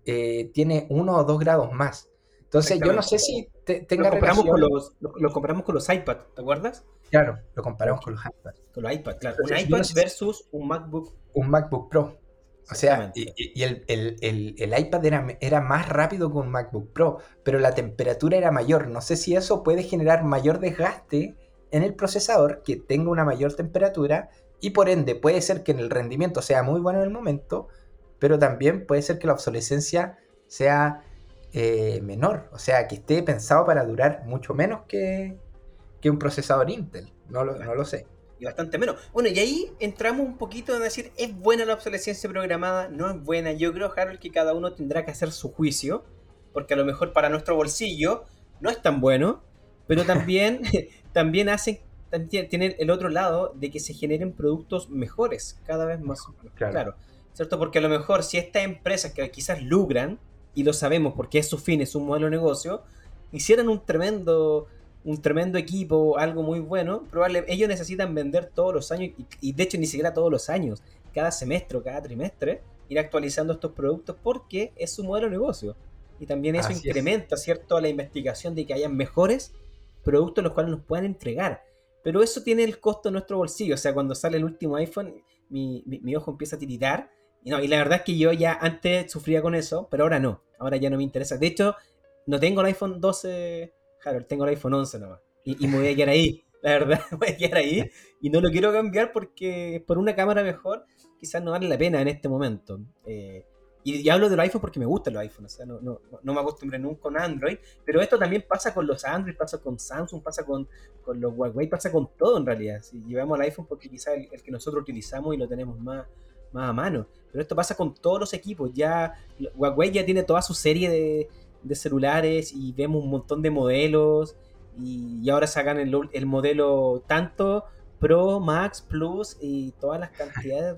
eh, tiene uno o dos grados más. Entonces, yo no sé si tenga lo comparamos, con los, lo, comparamos con los iPad, ¿te acuerdas? Claro, lo comparamos con los iPad. Con los iPad, claro. un iPad versus un MacBook. Un MacBook Pro. O sea, y, el, el, el, iPad era, era, más rápido que un MacBook Pro, pero la temperatura era mayor. No sé si eso puede generar mayor desgaste en el procesador, que tenga una mayor temperatura, y por ende puede ser que en el rendimiento sea muy bueno en el momento, pero también puede ser que la obsolescencia sea eh, menor, o sea, que esté pensado para durar mucho menos que, que un procesador Intel. No lo, no lo sé bastante menos. Bueno, y ahí entramos un poquito en decir, ¿es buena la obsolescencia programada? ¿No es buena? Yo creo, Harold, que cada uno tendrá que hacer su juicio, porque a lo mejor para nuestro bolsillo no es tan bueno, pero también, también hace, tiene el otro lado de que se generen productos mejores, cada vez más claro. ¿Cierto? Porque a lo mejor si estas empresas que quizás lucran, y lo sabemos porque es su fin, es un modelo de negocio, hicieran un tremendo un tremendo equipo, algo muy bueno, probablemente ellos necesitan vender todos los años, y, de hecho ni siquiera todos los años, cada semestre o cada trimestre, ir actualizando estos productos porque es su modelo de negocio. Y también eso incrementa, ¿cierto?, la investigación de que hayan mejores productos los cuales nos puedan entregar. Pero eso tiene el costo en nuestro bolsillo. O sea, cuando sale el último iPhone, mi, mi, ojo empieza a tiritar. Y, no, y la verdad es que yo ya antes sufría con eso, pero ahora no. Ahora ya no me interesa. De hecho, no tengo el iPhone 12 Claro, tengo el iPhone 11 nomás. Y, me voy a quedar ahí, la verdad, me voy a quedar ahí. Y no lo quiero cambiar porque por una cámara mejor quizás no vale la pena en este momento. Eh, y, hablo del iPhone porque me gustan los iPhones, o sea, no, me acostumbré nunca con Android, pero esto también pasa con los Android, pasa con Samsung, pasa con, con los Huawei, pasa con todo en realidad. Si llevamos el iPhone porque quizás el, el, que nosotros utilizamos y lo tenemos más, más a mano, pero esto pasa con todos los equipos, ya Huawei ya tiene toda su serie de, de celulares y vemos un montón de modelos y, ahora sacan el, el, modelo tanto Pro, Max, Plus y todas las cantidades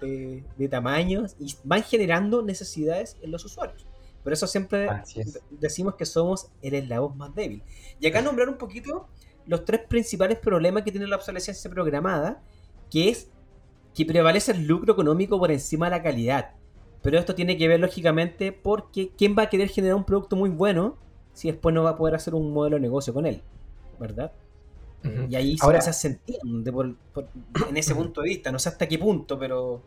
de, tamaños y van generando necesidades en los usuarios. Por eso siempre decimos que somos el eslabón más débil. Y acá nombrar un poquito los tres principales problemas que tiene la obsolescencia programada, que es que prevalece el lucro económico por encima de la calidad. Pero esto tiene que ver lógicamente porque ¿quién va a querer generar un producto muy bueno si después no va a poder hacer un modelo de negocio con él? ¿Verdad? Y ahí Ahora, se entiende en ese punto de vista. No sé hasta qué punto, pero...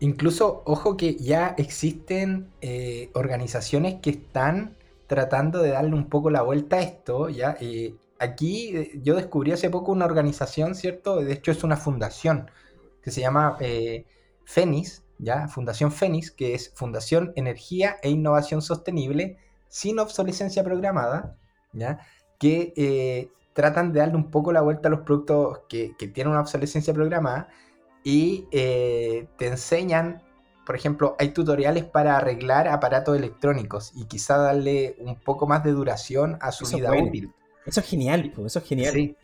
Incluso, ojo que ya existen eh, organizaciones que están tratando de darle un poco la vuelta a esto. ¿ya? Eh, aquí eh, yo descubrí hace poco una organización, ¿cierto? De hecho es una fundación que se llama FENIS, ¿ya? Fundación Fénix, que es Fundación Energía e Innovación Sostenible sin obsolescencia programada, ¿ya? Que eh, tratan de darle un poco la vuelta a los productos que, tienen una obsolescencia programada y eh, te enseñan, por ejemplo, hay tutoriales para arreglar aparatos electrónicos y quizá darle un poco más de duración a su vida útil. Eso es genial, eso es genial. Sí.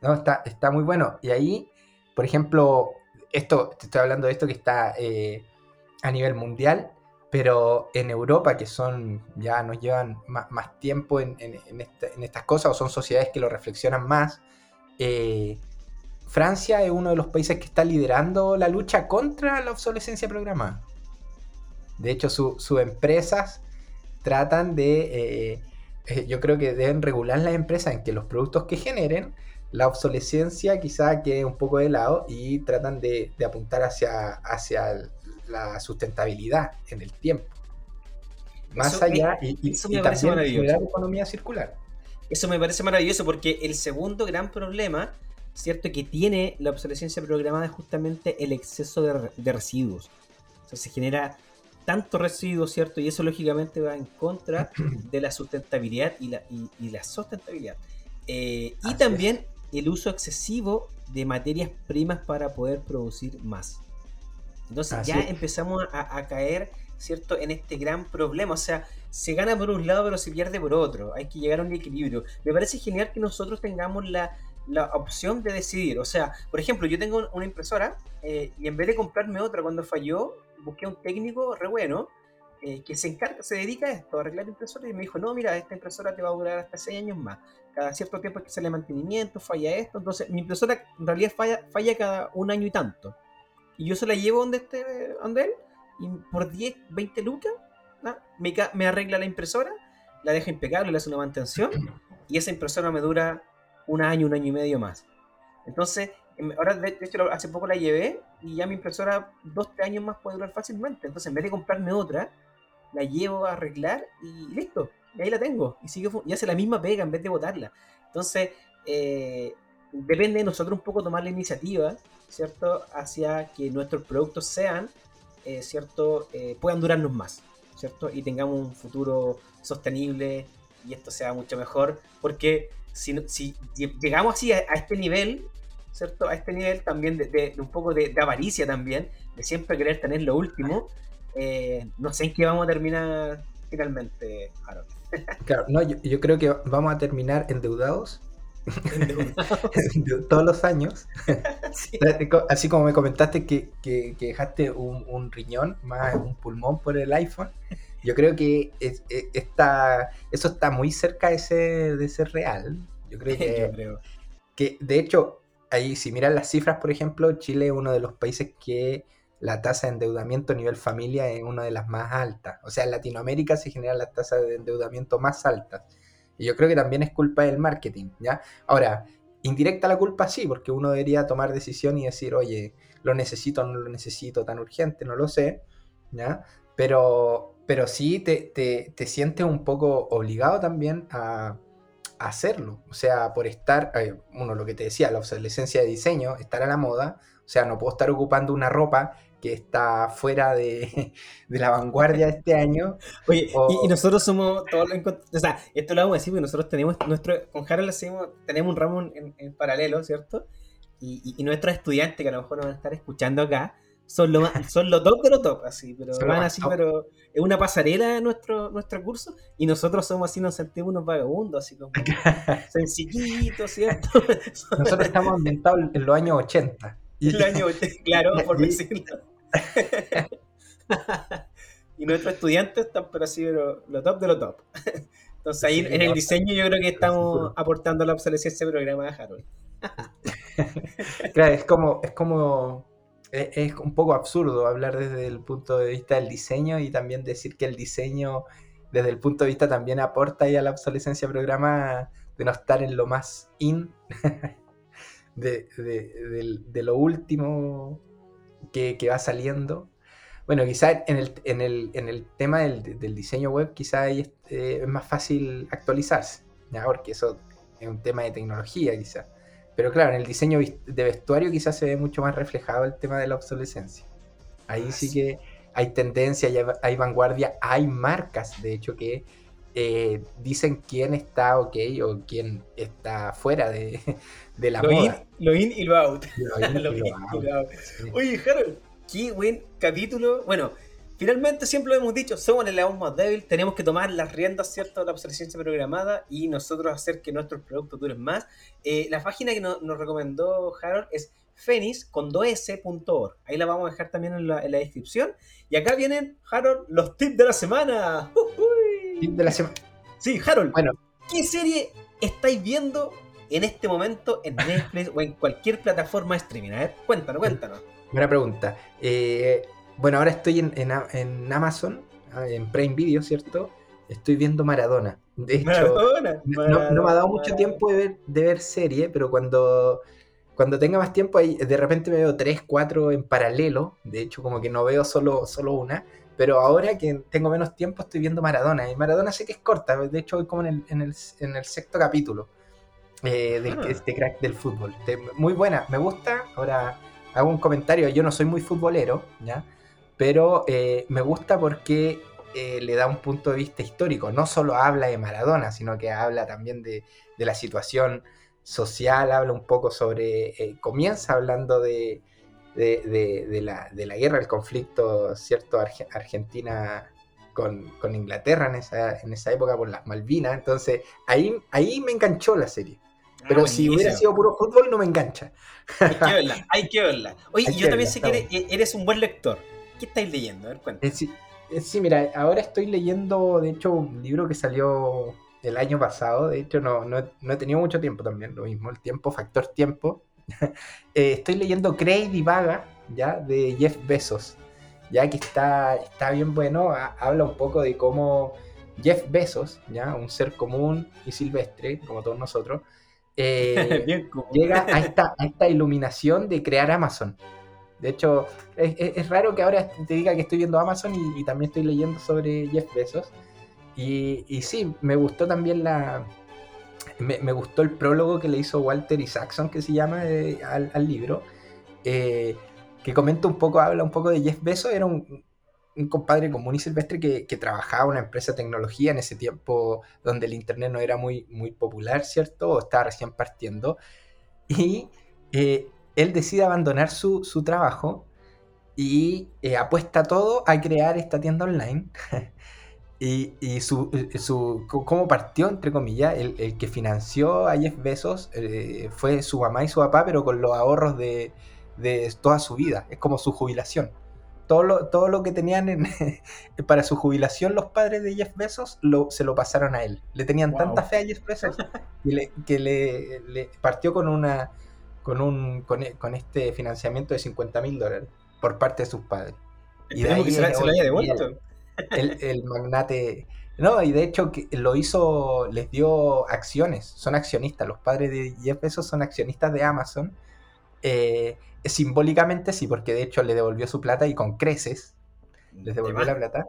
No, está, está muy bueno. Y ahí, por ejemplo, esto, te estoy hablando de esto que está eh, a nivel mundial, pero en Europa, que son, ya nos llevan más, tiempo en, estas cosas, o son sociedades que lo reflexionan más, eh, Francia es uno de los países que está liderando la lucha contra la obsolescencia programada. De hecho, sus empresas tratan de, eh, yo creo que deben regular las empresas en que los productos que generen la obsolescencia quizá quede un poco de lado y tratan de, apuntar hacia, hacia la sustentabilidad en el tiempo. Más allá y, eso me parece maravilloso. economía circular. Eso me parece maravilloso porque el segundo gran problema, ¿cierto? Que tiene la obsolescencia programada es justamente el exceso de, residuos. O sea, se genera tanto residuo, ¿cierto? Y eso lógicamente va en contra de la sustentabilidad y la, y, la sostenibilidad. Eh, y también el uso excesivo de materias primas para poder producir más. Entonces ya empezamos a, caer, ¿cierto?, en este gran problema. O sea, se gana por un lado, pero se pierde por otro. Hay que llegar a un equilibrio. Me parece genial que nosotros tengamos la, opción de decidir. O sea, por ejemplo, yo tengo una impresora eh, y en vez de comprarme otra cuando falló, busqué un técnico re bueno eh, que se encarga, se dedica a esto, a arreglar impresoras y me dijo, no, mira, esta impresora te va a durar hasta 6 años más. Cada cierto tiempo hay que hacerle mantenimiento, falla esto. Entonces, mi impresora en realidad falla, falla cada un año y tanto. Y yo se la llevo donde, esté, donde él y por 10, 20 lucas me, me arregla la impresora, la deja impecable, le hace una mantención y esa impresora me dura un año, un año y medio más. Entonces, em, ahora de, hecho hace poco la llevé y ya mi impresora dos, tres años más puede durar fácilmente. Entonces, en vez de comprarme otra, la llevo a arreglar y listo. Y ahí la tengo. Y sigue y hace la misma pega en vez de botarla. Entonces, eh, depende de nosotros un poco tomar la iniciativa, ¿cierto? Hacia que nuestros productos sean, eh, ¿cierto? Eh, puedan durarnos más, ¿cierto? Y tengamos un futuro sostenible y esto sea mucho mejor. Porque si, si llegamos así a, este nivel, ¿cierto? A este nivel también de, un poco de, avaricia también, de siempre querer tener lo último, eh, no sé en qué vamos a terminar finalmente, Harold. Claro, no, yo, creo que vamos a terminar endeudados todos los años. Así como me comentaste que, dejaste un, riñón más un pulmón por el iPhone. Yo creo que es, e, está, eso está muy cerca de ser, de ser real. Yo creo que, que, de hecho, ahí si miran las cifras, por ejemplo, Chile es uno de los países que la tasa de endeudamiento a nivel familia es una de las más altas. O sea, en Latinoamérica se generan las tasas de endeudamiento más altas. Y yo creo que también es culpa del marketing, ¿ya? Ahora, indirecta la culpa sí, porque uno debería tomar decisión y decir, oye, lo necesito no lo necesito tan urgente, no lo sé, ¿ya? Pero, pero sí te, te, sientes un poco obligado también a, hacerlo. O sea, por estar, eh, uno lo que te decía, la obsolescencia de diseño, estar a la moda, o sea, no puedo estar ocupando una ropa que está fuera de, la vanguardia este año. Oye, y, nosotros somos todos O sea, esto lo vamos a decir porque nosotros tenemos nuestro. Con Harold hacemos, tenemos un ramo en, paralelo, ¿cierto? Y, nuestros estudiantes que a lo mejor nos van a estar escuchando acá son lo, son lo top de lo top, así, pero van así, pero es una pasarela nuestro, nuestro curso y nosotros somos así, nos sentimos unos vagabundos, así como sencillitos, ¿cierto? nosotros estamos ambientados en los años 80. Y el año, claro, por decirlo. y nuestros estudiantes están, pero así, pero lo top de lo top. Entonces ahí en el diseño yo creo que estamos aportando la obsolescencia del programa de Harold. claro, es como, es como, es, un poco absurdo hablar desde el punto de vista del diseño y también decir que el diseño desde el punto de vista también aporta ahí a la obsolescencia programa de no estar en lo más in de, lo último que, va saliendo. Bueno, quizá en el, en el, tema del, diseño web, quizá es, eh, es más fácil actualizarse, ¿ya? porque eso es un tema de tecnología, quizá. Pero claro, en el diseño de vestuario quizás se ve mucho más reflejado el tema de la obsolescencia. Ahí sí que hay tendencia, hay, hay vanguardia, hay marcas, de hecho, que eh, dicen quién está ok o quién está fuera de, la lo moda. In, lo in y lo out. Oye, Harold, qué buen capítulo. Bueno, finalmente siempre lo hemos dicho, somos el león más débil, tenemos que tomar las riendas, ¿cierto?, de la obsolescencia programada y nosotros hacer que nuestros productos duren más. Eh, la página que nos recomendó Harold es fenis con 2s.org. Ahí la vamos a dejar también en la, descripción. Y acá vienen, Harold, los tips de la semana. De la semana. Sí, Harold. Bueno. ¿Qué serie estáis viendo en este momento en Netflix o en cualquier plataforma de streaming? A ver, cuéntanos, cuéntanos. Buena pregunta. Eh, bueno, ahora estoy en, Amazon, ah, en Prime Video, ¿cierto? Estoy viendo Maradona. De hecho, No, me ha dado mucho tiempo de ver, de ver serie, pero cuando, cuando tenga más tiempo, ahí, de repente me veo tres, cuatro en paralelo. De hecho, como que no veo solo, solo una. Pero ahora que tengo menos tiempo estoy viendo Maradona. Y Maradona sé que es corta. De hecho, voy como en el, en el, sexto capítulo eh, de ah. este crack del fútbol. muy buena, me gusta. Ahora hago un comentario. Yo no soy muy futbolero, ¿ya? pero eh, me gusta porque eh, le da un punto de vista histórico. No solo habla de Maradona, sino que habla también de, la situación social, habla un poco sobre, eh, comienza hablando de, de, la, guerra, el conflicto, ¿cierto? Argentina con, Inglaterra en esa, en esa época por las Malvinas. Entonces, ahí, ahí me enganchó la serie. Ah, Pero si hubiera sido puro fútbol, no me engancha. Hay que verla, hay que verla. Oye, yo también sé que eres, un buen lector. ¿Qué estáis leyendo? A ver, cuéntame. Eh, eh, sí, mira, ahora estoy leyendo, de hecho, un libro que salió el año pasado. De hecho, no, no, he tenido mucho tiempo también, lo mismo, el tiempo, factor tiempo. Eh, estoy leyendo Craig y Vaga, ¿ya? De Jeff Bezos, ya que está, está bien bueno. habla un poco de cómo Jeff Bezos, ¿ya? Un ser común y silvestre, como todos nosotros, eh, llega a esta, a esta iluminación de crear Amazon. De hecho, es, raro que ahora te diga que estoy viendo Amazon y, también estoy leyendo sobre Jeff Bezos. Y, y sí, me gustó también la. Me, gustó el prólogo que le hizo Walter Isaacson, que se llama, eh, al, libro. Eh, que comenta un poco, habla un poco de Jeff Bezos. Era un, compadre común y silvestre que, trabajaba en una empresa de tecnología en ese tiempo donde el internet no era muy, muy popular, ¿cierto? O estaba recién partiendo. Y eh, él decide abandonar su, trabajo y eh, apuesta todo a crear esta tienda online. y, su, eh, su, cómo partió, entre comillas, el, que financió a Jeff Bezos eh, fue su mamá y su papá, pero con los ahorros de, toda su vida. Es como su jubilación. Todo lo, todo lo que tenían para su jubilación los padres de Jeff Bezos lo, se lo pasaron a él. Le tenían tanta fe a Jeff Bezos que, le partió con una con, un, con, e, con este financiamiento de 50 mil dólares por parte de sus padres. Y de ahí que se, lo haya devuelto. El, magnate. No, y de hecho que lo hizo, les dio acciones, son accionistas. Los padres de Jeff Bezos son accionistas de Amazon. Eh, simbólicamente sí, porque de hecho le devolvió su plata y con creces les devolvió la plata.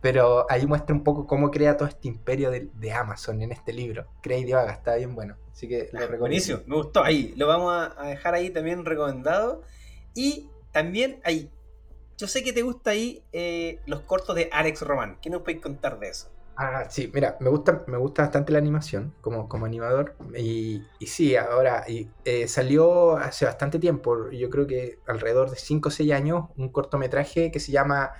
Pero ahí muestra un poco cómo crea todo este imperio de, Amazon en este libro. Craig Divaga, está bien bueno. Así que lo Buenísimo, me gustó. Ahí, lo vamos a, dejar ahí también recomendado. Y también hay, yo sé que te gusta ahí eh, los cortos de Alex Roman. ¿Qué nos puedes contar de eso? Ah, sí, mira, me gusta, me gusta bastante la animación como, como animador. Y, y sí, ahora y, eh, salió hace bastante tiempo, yo creo que alrededor de 5 o 6 años, un cortometraje que se llama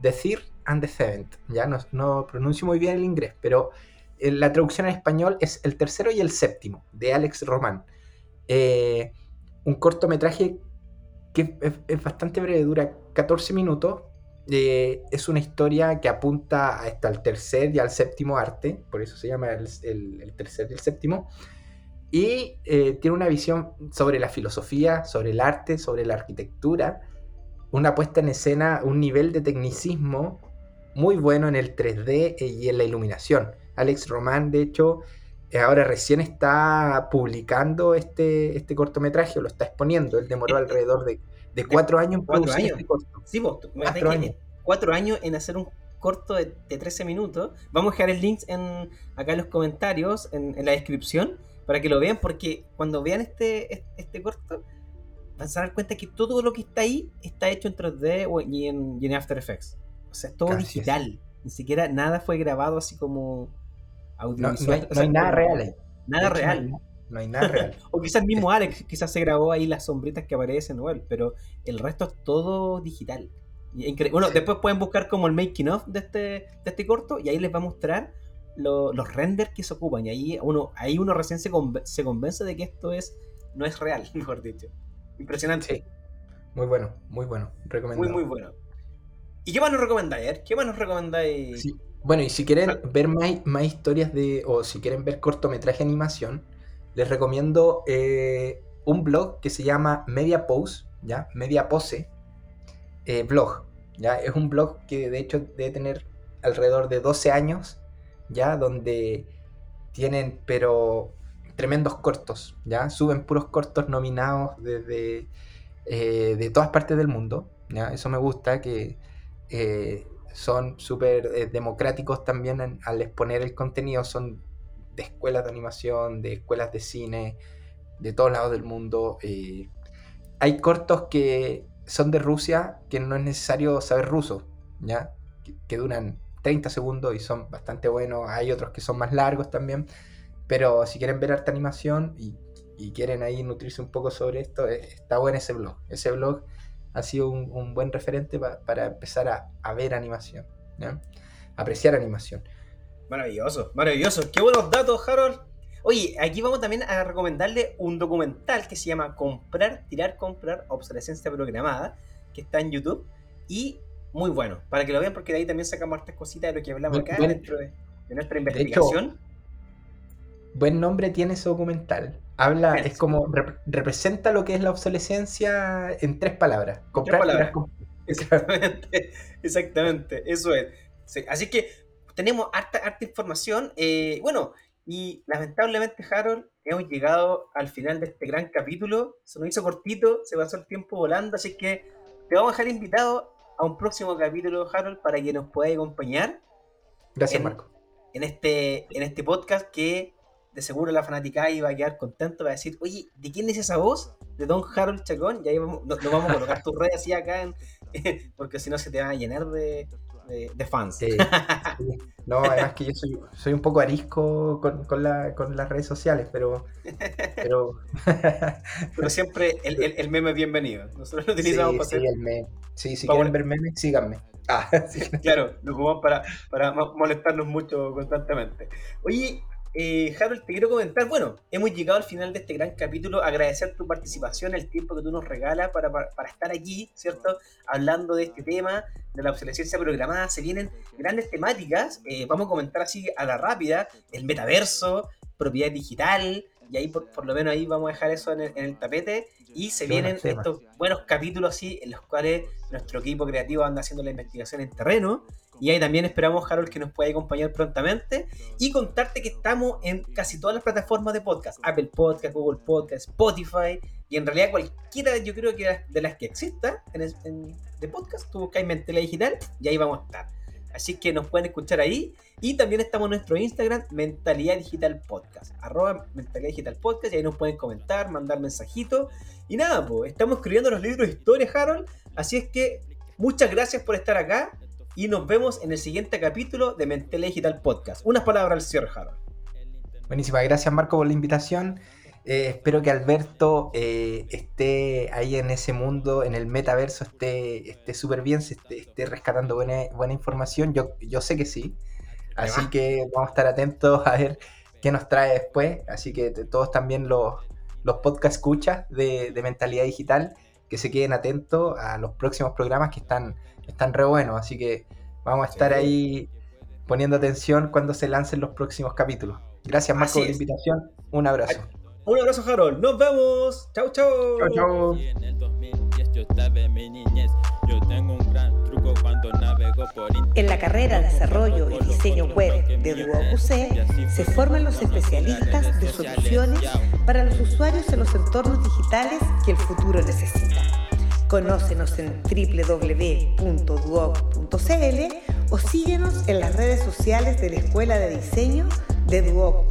The Third and the Seventh. Ya no, no pronuncio muy bien el inglés, pero eh, la traducción en español es El tercero y el séptimo, de Alex Román. Un cortometraje que es, bastante breve, dura 14 minutos. Eh, es una historia que apunta hasta el tercer y al séptimo arte, por eso se llama el, tercer y el séptimo. Y tiene una visión sobre la filosofía, sobre el arte, sobre la arquitectura, una puesta en escena, un nivel de tecnicismo muy bueno en el 3D y en la iluminación. Alex Román, de hecho, eh, ahora recién está publicando este, este cortometraje, lo está exponiendo. Él demoró eh, alrededor de, de cuatro años en producir años. este corto. Sí, vos, cuatro, años. cuatro años en hacer un corto de, 13 minutos. Vamos a dejar el link en, acá en los comentarios, en, la descripción, para que lo vean, porque cuando vean este, este corto, van a dar cuenta que todo lo que está ahí está hecho en 3D y en, y en After Effects. O sea, es todo digital. Ni siquiera nada fue grabado así como audiovisual. No, hay nada real Nada real. No, hay nada real. o quizás el mismo Alex, quizás se grabó ahí las sombritas que aparecen él, pero el resto es todo digital. Bueno, después pueden buscar como el making of de este, de este corto y ahí les va a mostrar los renders que se ocupan. Y ahí uno, ahí uno recién se, se convence de que esto es no es real, mejor dicho. Impresionante. Muy bueno, muy bueno. Recomendado. Muy, muy bueno. ¿Y qué más nos recomendáis? ¿Qué más nos recomendáis? Bueno, y si quieren ver más, historias de, o si quieren ver cortometraje animación, les recomiendo eh, un blog que se llama Media Pose, ¿ya? Media Pose eh, blog, ¿ya? Es un blog que de hecho debe tener alrededor de 12 años, ¿ya? Donde tienen, pero tremendos cortos, ¿ya? Suben puros cortos nominados desde eh, de todas partes del mundo, ¿ya? Eso me gusta, que son súper democráticos también al exponer el contenido, son de escuelas de animación, de escuelas de cine, de todos lados del mundo. Eh, hay cortos que son de Rusia que no es necesario saber ruso, ¿ya? Que, duran 30 segundos y son bastante buenos. Hay otros que son más largos también. Pero si quieren ver harta animación y, quieren ahí nutrirse un poco sobre esto, eh, está bueno ese blog. Ese blog ha sido un, buen referente para empezar a, ver animación, apreciar animación. Maravilloso, maravilloso. Qué buenos datos, Harold. Oye, aquí vamos también a recomendarle un documental que se llama Comprar, Tirar, Comprar, Obsolescencia Programada, que está en YouTube. Y muy bueno, para que lo vean, porque de ahí también sacamos hartas cositas de lo que hablamos acá dentro de, nuestra investigación. buen nombre tiene ese documental. Habla, es como, representa lo que es la obsolescencia en tres palabras. Comprar, Tirar, comprar. Exactamente, exactamente, eso es. así que tenemos harta, harta información. Eh, bueno, y lamentablemente, Harold, hemos llegado al final de este gran capítulo. Se nos hizo cortito, se pasó el tiempo volando, así que te vamos a dejar invitado a un próximo capítulo, Harold, para que nos pueda acompañar. Gracias, Marco. En este, en este podcast que de seguro la fanática iba a quedar contento, va a decir, oye, ¿de quién es esa voz? De Don Harold Chacón. Y ahí vamos, nos, vamos a colocar tus redes así acá, porque si no se te van a llenar de, de, fans. No, además que yo soy, un poco arisco con, con, las redes sociales, pero. Pero, pero siempre el, meme es bienvenido. Nosotros lo utilizamos para hacer. Sí, si quieren ver memes, síganme. Ah, Claro, lo jugamos para, para molestarnos mucho constantemente. Oye, eh, Harold, te quiero comentar, bueno, hemos llegado al final de este gran capítulo, agradecer tu participación, el tiempo que tú nos regalas para, estar aquí, ¿cierto? Hablando de este tema, de la obsolescencia programada, se vienen grandes temáticas, eh, vamos a comentar así a la rápida, el metaverso, propiedad digital, y ahí por, lo menos ahí vamos a dejar eso en el, tapete, y se vienen estos buenos capítulos así, en los cuales nuestro equipo creativo anda haciendo la investigación en terreno, y ahí también esperamos, Harold, que nos pueda acompañar prontamente y contarte que estamos en casi todas las plataformas de podcast: Apple Podcast, Google Podcast, Spotify. Y en realidad, cualquiera, yo creo que de las que exista en, de podcast, tú buscas Mentalidad Digital y ahí vamos a estar. Así que nos pueden escuchar ahí. Y también estamos en nuestro Instagram, Mentalidad Digital Podcast. Arroba Mentalidad Digital Podcast. Y ahí nos pueden comentar, mandar mensajitos. Y nada, pues estamos escribiendo los libros de historia, Harold. Así es que muchas gracias por estar acá y nos vemos en el siguiente capítulo de Mentele Digital Podcast. Unas palabras al señor Harold. Buenísima, gracias Marco por la invitación. Eh, espero que Alberto eh, esté ahí en ese mundo, en el metaverso, esté súper bien, esté, rescatando buena, buena información. Yo, yo sé que sí. Así que vamos a estar atentos a ver qué nos trae después. Así que todos también los, los podcast escuchas de, de mentalidad digital, que se queden atentos a los próximos programas que están están re buenos, así que vamos a estar ahí poniendo atención cuando se lancen los próximos capítulos. Gracias Marco por la invitación, un abrazo. Un abrazo Harold, nos vemos. Chau, chau. Chau, chau. En la carrera Desarrollo y Diseño Web de Duoc se forman los especialistas de soluciones para los usuarios en los entornos digitales que el futuro necesita. Conócenos en www.duoc.cl o síguenos en las redes sociales de la Escuela de Diseño de Duoc